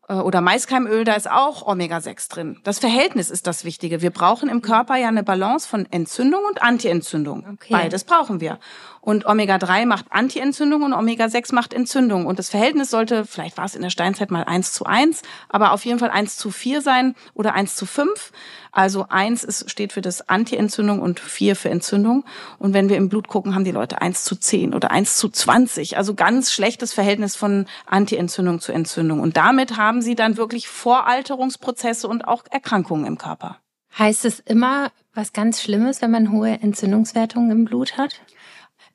Speaker 2: Äh, oder Maiskeimöl, da ist auch Omega-6 drin. Das Verhältnis ist das Wichtige. Wir brauchen im Körper ja eine Balance von Entzündung und Antientzündung. Okay. Beides brauchen wir. Und Omega-3 macht Antientzündung und Omega-6 macht Entzündung. Und das Verhältnis sollte, vielleicht war es in der Steinzeit mal 1 zu 1, aber auf jeden Fall 1 zu 4 sein oder 1 zu 5. Also 1 ist, steht für das Antientzündung und 4 für Entzündung. Und wenn wir im Blut gucken, haben die Leute 1 zu 10 oder 1 zu 20. Also ganz schlechtes Verhältnis von Antientzündung zu Entzündung. Und damit haben sie dann wirklich Voralterungsprozesse und auch Erkrankungen im Körper.
Speaker 1: Heißt es immer was ganz Schlimmes, wenn man hohe Entzündungswertungen im Blut hat?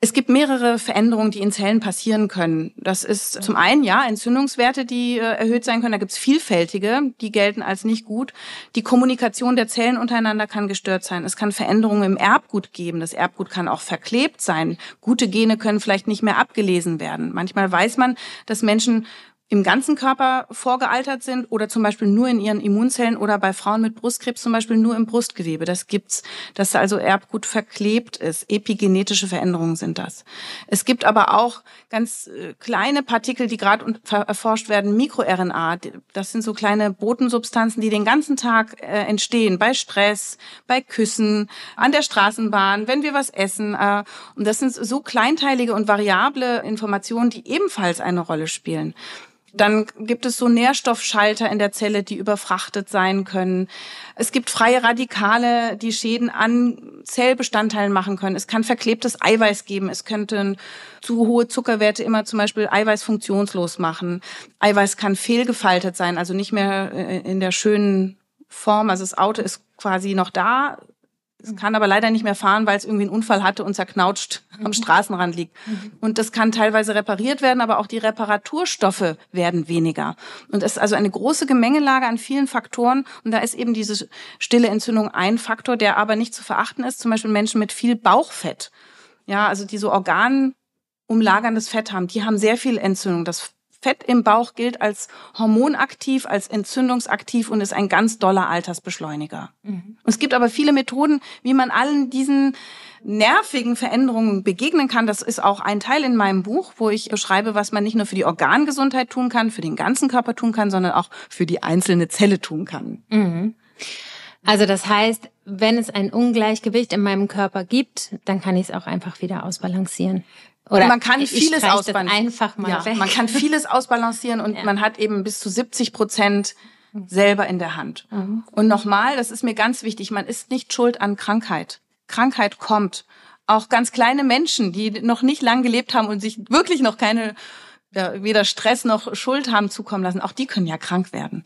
Speaker 2: Es gibt mehrere Veränderungen, die in Zellen passieren können. Das ist zum einen ja Entzündungswerte, die äh, erhöht sein können. Da gibt es vielfältige, die gelten als nicht gut. Die Kommunikation der Zellen untereinander kann gestört sein. Es kann Veränderungen im Erbgut geben. Das Erbgut kann auch verklebt sein. Gute Gene können vielleicht nicht mehr abgelesen werden. Manchmal weiß man, dass Menschen im ganzen Körper vorgealtert sind oder zum Beispiel nur in ihren Immunzellen oder bei Frauen mit Brustkrebs zum Beispiel nur im Brustgewebe. Das gibt's, dass also Erbgut verklebt ist. Epigenetische Veränderungen sind das. Es gibt aber auch ganz äh, kleine Partikel, die gerade erforscht werden, MikroRNA. Das sind so kleine Botensubstanzen, die den ganzen Tag äh, entstehen bei Stress, bei Küssen, an der Straßenbahn, wenn wir was essen. Äh, und das sind so kleinteilige und variable Informationen, die ebenfalls eine Rolle spielen. Dann gibt es so Nährstoffschalter in der Zelle, die überfrachtet sein können. Es gibt freie Radikale, die Schäden an Zellbestandteilen machen können. Es kann verklebtes Eiweiß geben. Es könnten zu hohe Zuckerwerte immer zum Beispiel Eiweiß funktionslos machen. Eiweiß kann fehlgefaltet sein, also nicht mehr äh, in der schönen Form. Also das Auto ist quasi noch da, es kann aber leider nicht mehr fahren, weil es irgendwie einen Unfall hatte und zerknautscht mhm. am Straßenrand liegt. Mhm. Und das kann teilweise repariert werden, aber auch die Reparaturstoffe werden weniger. Und es ist also eine große Gemengelage an vielen Faktoren. Und da ist eben diese stille Entzündung ein Faktor, der aber nicht zu verachten ist. Zum Beispiel Menschen mit viel Bauchfett. Ja, also die so organumlagerndes Fett haben, die haben sehr viel Entzündung. Das Fett im Bauch gilt als hormonaktiv, als entzündungsaktiv und ist ein ganz doller Altersbeschleuniger. Mhm. Es gibt aber viele Methoden, wie man allen diesen nervigen Veränderungen begegnen kann. Das ist auch ein Teil in meinem Buch, wo ich beschreibe, was man nicht nur für die Organgesundheit tun kann, für den ganzen Körper tun kann, sondern auch für die einzelne Zelle tun kann.
Speaker 1: Mhm. Also das heißt, wenn es ein Ungleichgewicht in meinem Körper gibt, dann kann ich es auch einfach wieder ausbalancieren.
Speaker 2: Oder man kann vieles ausbalancieren. Ja. Man kann vieles ausbalancieren und ja. man hat eben bis zu 70 Prozent selber in der Hand. Mhm. Und nochmal, das ist mir ganz wichtig, man ist nicht schuld an Krankheit. Krankheit kommt. Auch ganz kleine Menschen, die noch nicht lang gelebt haben und sich wirklich noch keine, weder Stress noch Schuld haben zukommen lassen, auch die können ja krank werden.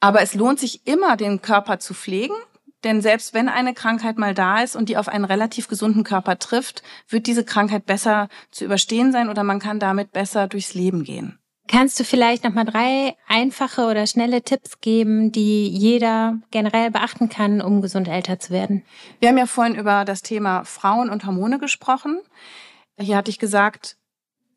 Speaker 2: Aber es lohnt sich immer, den Körper zu pflegen, denn selbst wenn eine Krankheit mal da ist und die auf einen relativ gesunden Körper trifft, wird diese Krankheit besser zu überstehen sein oder man kann damit besser durchs Leben gehen.
Speaker 1: Kannst du vielleicht noch mal drei einfache oder schnelle Tipps geben, die jeder generell beachten kann, um gesund älter zu werden?
Speaker 2: Wir haben ja vorhin über das Thema Frauen und Hormone gesprochen. Hier hatte ich gesagt,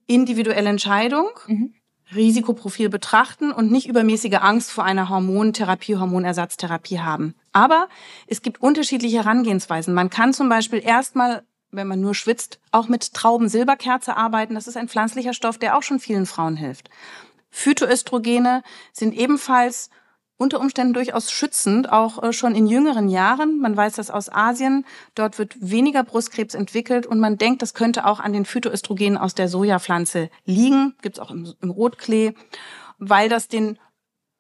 Speaker 2: individuelle Entscheidung. Mhm. Risikoprofil betrachten und nicht übermäßige Angst vor einer Hormontherapie, Hormonersatztherapie haben. Aber es gibt unterschiedliche Herangehensweisen. Man kann zum Beispiel erstmal, wenn man nur schwitzt, auch mit Traubensilberkerze arbeiten. Das ist ein pflanzlicher Stoff, der auch schon vielen Frauen hilft. Phytoöstrogene sind ebenfalls unter Umständen durchaus schützend, auch äh, schon in jüngeren Jahren. Man weiß das aus Asien. Dort wird weniger Brustkrebs entwickelt und man denkt, das könnte auch an den Phytoöstrogenen aus der Sojapflanze liegen. Gibt es auch im, im Rotklee, weil das den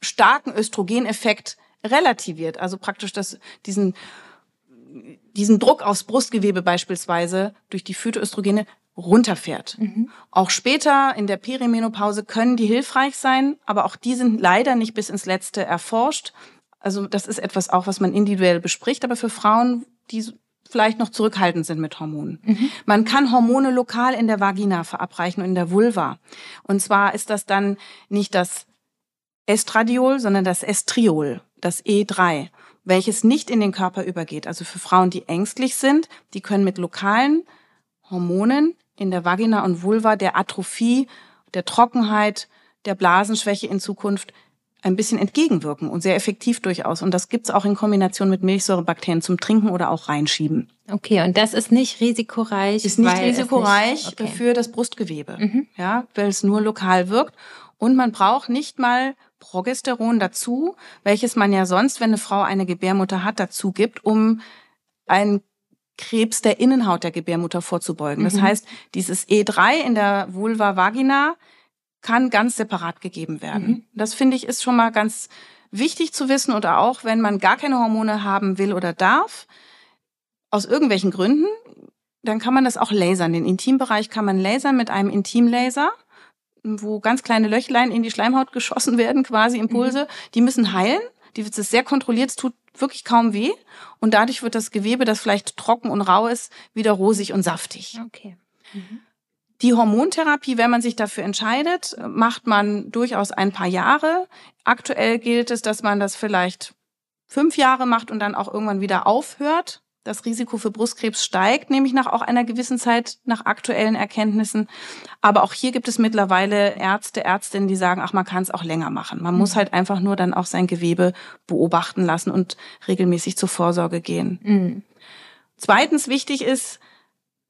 Speaker 2: starken Östrogeneffekt relativiert. Also praktisch das, diesen, diesen Druck aufs Brustgewebe beispielsweise durch die Phytoöstrogene runterfährt. Mhm. Auch später in der Perimenopause können die hilfreich sein, aber auch die sind leider nicht bis ins Letzte erforscht. Also das ist etwas auch, was man individuell bespricht, aber für Frauen, die vielleicht noch zurückhaltend sind mit Hormonen. Mhm. Man kann Hormone lokal in der Vagina verabreichen und in der Vulva. Und zwar ist das dann nicht das Estradiol, sondern das Estriol, das E3, welches nicht in den Körper übergeht. Also für Frauen, die ängstlich sind, die können mit lokalen Hormonen in der Vagina und Vulva der Atrophie, der Trockenheit, der Blasenschwäche in Zukunft ein bisschen entgegenwirken und sehr effektiv durchaus. Und das gibt's auch in Kombination mit Milchsäurebakterien zum Trinken oder auch reinschieben.
Speaker 1: Okay, und das ist nicht risikoreich?
Speaker 2: Ist nicht risikoreich nicht, okay. für das Brustgewebe, mhm. ja, weil es nur lokal wirkt. Und man braucht nicht mal Progesteron dazu, welches man ja sonst, wenn eine Frau eine Gebärmutter hat, dazu gibt, um ein Krebs der Innenhaut der Gebärmutter vorzubeugen. Das mhm. heißt, dieses E3 in der Vulva vagina kann ganz separat gegeben werden. Mhm. Das finde ich ist schon mal ganz wichtig zu wissen oder auch, wenn man gar keine Hormone haben will oder darf, aus irgendwelchen Gründen, dann kann man das auch lasern. Den Intimbereich kann man lasern mit einem Intimlaser, wo ganz kleine Löchlein in die Schleimhaut geschossen werden, quasi Impulse. Mhm. Die müssen heilen. Die wird sehr kontrolliert. Es tut wirklich kaum weh und dadurch wird das Gewebe, das vielleicht trocken und rau ist, wieder rosig und saftig.
Speaker 1: Okay. Mhm.
Speaker 2: Die Hormontherapie, wenn man sich dafür entscheidet, macht man durchaus ein paar Jahre. Aktuell gilt es, dass man das vielleicht fünf Jahre macht und dann auch irgendwann wieder aufhört das Risiko für Brustkrebs steigt, nämlich nach auch einer gewissen Zeit nach aktuellen Erkenntnissen. Aber auch hier gibt es mittlerweile Ärzte, Ärztinnen, die sagen, ach, man kann es auch länger machen. Man mhm. muss halt einfach nur dann auch sein Gewebe beobachten lassen und regelmäßig zur Vorsorge gehen. Mhm. Zweitens wichtig ist,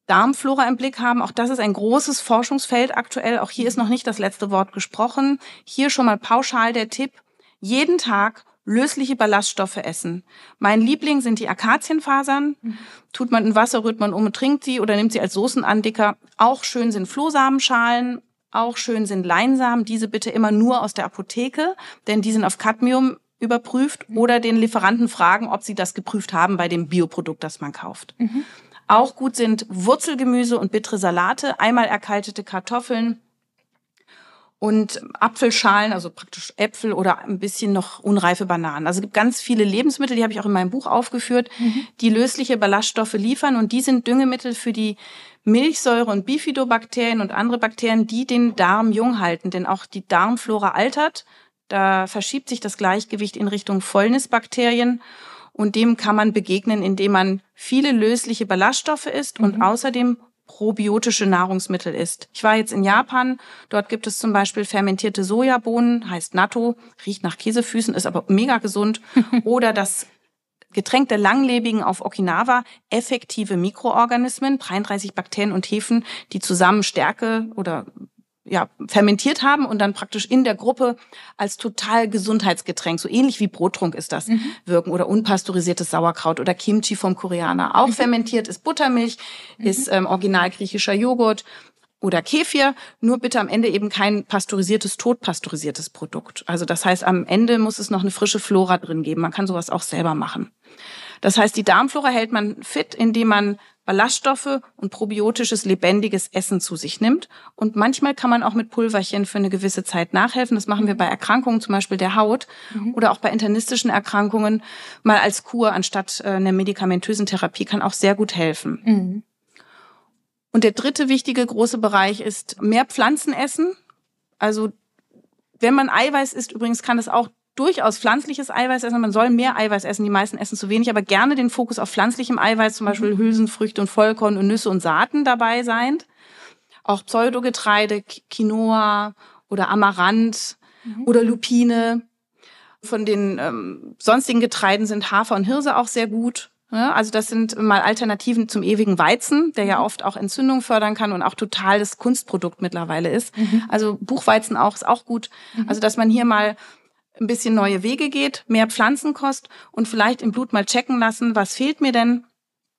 Speaker 2: Darmflora im Blick haben. Auch das ist ein großes Forschungsfeld aktuell. Auch hier ist noch nicht das letzte Wort gesprochen. Hier schon mal pauschal der Tipp, jeden Tag lösliche Ballaststoffe essen. Mein Liebling sind die Akazienfasern. Mhm. Tut man in Wasser, rührt man um und trinkt sie oder nimmt sie als Soßenandicker. Auch schön sind Flohsamenschalen. Auch schön sind Leinsamen. Diese bitte immer nur aus der Apotheke, denn die sind auf Cadmium überprüft mhm. oder den Lieferanten fragen, ob sie das geprüft haben bei dem Bioprodukt, das man kauft. Mhm. Auch gut sind Wurzelgemüse und bittere Salate, einmal erkaltete Kartoffeln, und Apfelschalen, also praktisch Äpfel oder ein bisschen noch unreife Bananen. Also es gibt ganz viele Lebensmittel, die habe ich auch in meinem Buch aufgeführt, mhm. die lösliche Ballaststoffe liefern und die sind Düngemittel für die Milchsäure und Bifidobakterien und andere Bakterien, die den Darm jung halten, denn auch die Darmflora altert. Da verschiebt sich das Gleichgewicht in Richtung Fäulnisbakterien und dem kann man begegnen, indem man viele lösliche Ballaststoffe isst mhm. und außerdem probiotische Nahrungsmittel isst. Ich war jetzt in Japan, dort gibt es zum Beispiel fermentierte Sojabohnen, heißt Natto, riecht nach Käsefüßen, ist aber mega gesund. Oder das Getränk der Langlebigen auf Okinawa, effektive Mikroorganismen, 33 Bakterien und Hefen, die zusammen Stärke oder ja, fermentiert haben und dann praktisch in der Gruppe als total Gesundheitsgetränk, so ähnlich wie Brottrunk ist das, mhm. wirken oder unpasteurisiertes Sauerkraut oder Kimchi vom Koreaner. Auch mhm. fermentiert ist Buttermilch, mhm. ist ähm, original griechischer Joghurt oder Kefir, nur bitte am Ende eben kein pasteurisiertes, totpasteurisiertes Produkt. Also das heißt, am Ende muss es noch eine frische Flora drin geben. Man kann sowas auch selber machen. Das heißt, die Darmflora hält man fit, indem man Ballaststoffe und probiotisches, lebendiges Essen zu sich nimmt. Und manchmal kann man auch mit Pulverchen für eine gewisse Zeit nachhelfen. Das machen wir bei Erkrankungen, zum Beispiel der Haut mhm. oder auch bei internistischen Erkrankungen, mal als Kur anstatt äh, einer medikamentösen Therapie kann auch sehr gut helfen. Mhm. Und der dritte wichtige große Bereich ist mehr Pflanzen essen. Also wenn man Eiweiß isst, übrigens kann es auch durchaus pflanzliches Eiweiß essen. Man soll mehr Eiweiß essen. Die meisten essen zu wenig, aber gerne den Fokus auf pflanzlichem Eiweiß, zum Beispiel Hülsenfrüchte und Vollkorn und Nüsse und Saaten dabei sein. Auch Pseudogetreide, Quinoa oder Amaranth mhm. oder Lupine. Von den ähm, sonstigen Getreiden sind Hafer und Hirse auch sehr gut. Ne? Also das sind mal Alternativen zum ewigen Weizen, der ja mhm. oft auch Entzündung fördern kann und auch total das Kunstprodukt mittlerweile ist. Mhm. Also Buchweizen auch ist auch gut. Mhm. Also dass man hier mal ein bisschen neue Wege geht, mehr Pflanzenkost und vielleicht im Blut mal checken lassen, was fehlt mir denn?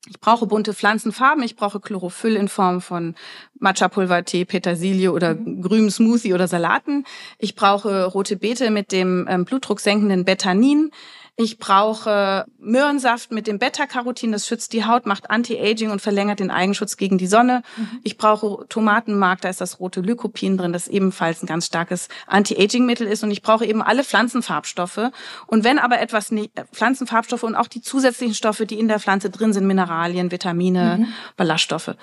Speaker 2: Ich brauche bunte Pflanzenfarben, ich brauche Chlorophyll in Form von Matcha-Pulvertee, Petersilie oder mhm. grünem Smoothie oder Salaten. Ich brauche rote Beete mit dem ähm, blutdrucksenkenden Betanin. Ich brauche Möhrensaft mit dem Beta-Carotin, das schützt die Haut, macht Anti-Aging und verlängert den Eigenschutz gegen die Sonne. Mhm. Ich brauche Tomatenmark, da ist das rote Lycopin drin, das ebenfalls ein ganz starkes Anti-Aging-Mittel ist. Und ich brauche eben alle Pflanzenfarbstoffe. Und wenn aber etwas, äh, Pflanzenfarbstoffe und auch die zusätzlichen Stoffe, die in der Pflanze drin sind, Mineralien, Vitamine, mhm. Ballaststoffe.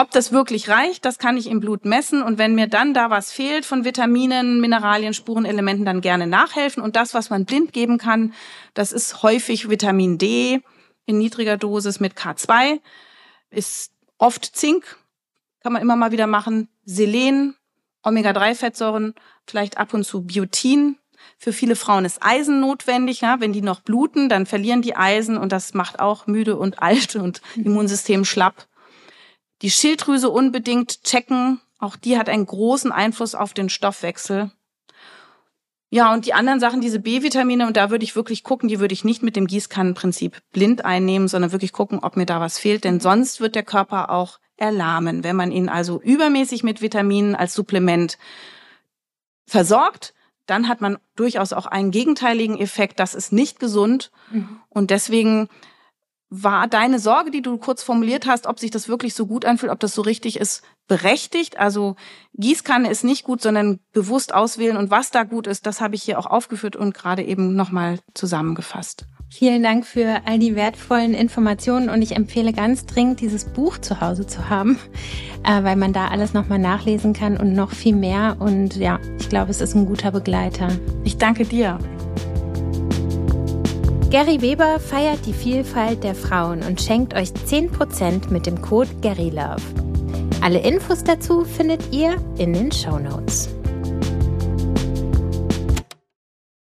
Speaker 2: Ob das wirklich reicht, das kann ich im Blut messen. Und wenn mir dann da was fehlt von Vitaminen, Mineralien, Spurenelementen, dann gerne nachhelfen. Und das, was man blind geben kann, das ist häufig Vitamin D in niedriger Dosis mit K2, ist oft Zink, kann man immer mal wieder machen, Selen, Omega-3-Fettsäuren, vielleicht ab und zu Biotin. Für viele Frauen ist Eisen notwendig. Ja? Wenn die noch bluten, dann verlieren die Eisen und das macht auch müde und alt und Immunsystem schlapp. Die Schilddrüse unbedingt checken. Auch die hat einen großen Einfluss auf den Stoffwechsel. Ja, und die anderen Sachen, diese B-Vitamine, und da würde ich wirklich gucken, die würde ich nicht mit dem Gießkannenprinzip blind einnehmen, sondern wirklich gucken, ob mir da was fehlt, denn sonst wird der Körper auch erlahmen. Wenn man ihn also übermäßig mit Vitaminen als Supplement versorgt, dann hat man durchaus auch einen gegenteiligen Effekt. Das ist nicht gesund. Mhm. Und deswegen war deine Sorge, die du kurz formuliert hast, ob sich das wirklich so gut anfühlt, ob das so richtig ist, berechtigt? Also Gießkanne ist nicht gut, sondern bewusst auswählen und was da gut ist, das habe ich hier auch aufgeführt und gerade eben nochmal zusammengefasst.
Speaker 1: Vielen Dank für all die wertvollen Informationen und ich empfehle ganz dringend, dieses Buch zu Hause zu haben, äh, weil man da alles nochmal nachlesen kann und noch viel mehr. Und ja, ich glaube, es ist ein guter Begleiter.
Speaker 2: Ich danke dir.
Speaker 1: Gary Weber feiert die Vielfalt der Frauen und schenkt euch 10% mit dem Code GaryLove. Alle Infos dazu findet ihr in den Show Notes.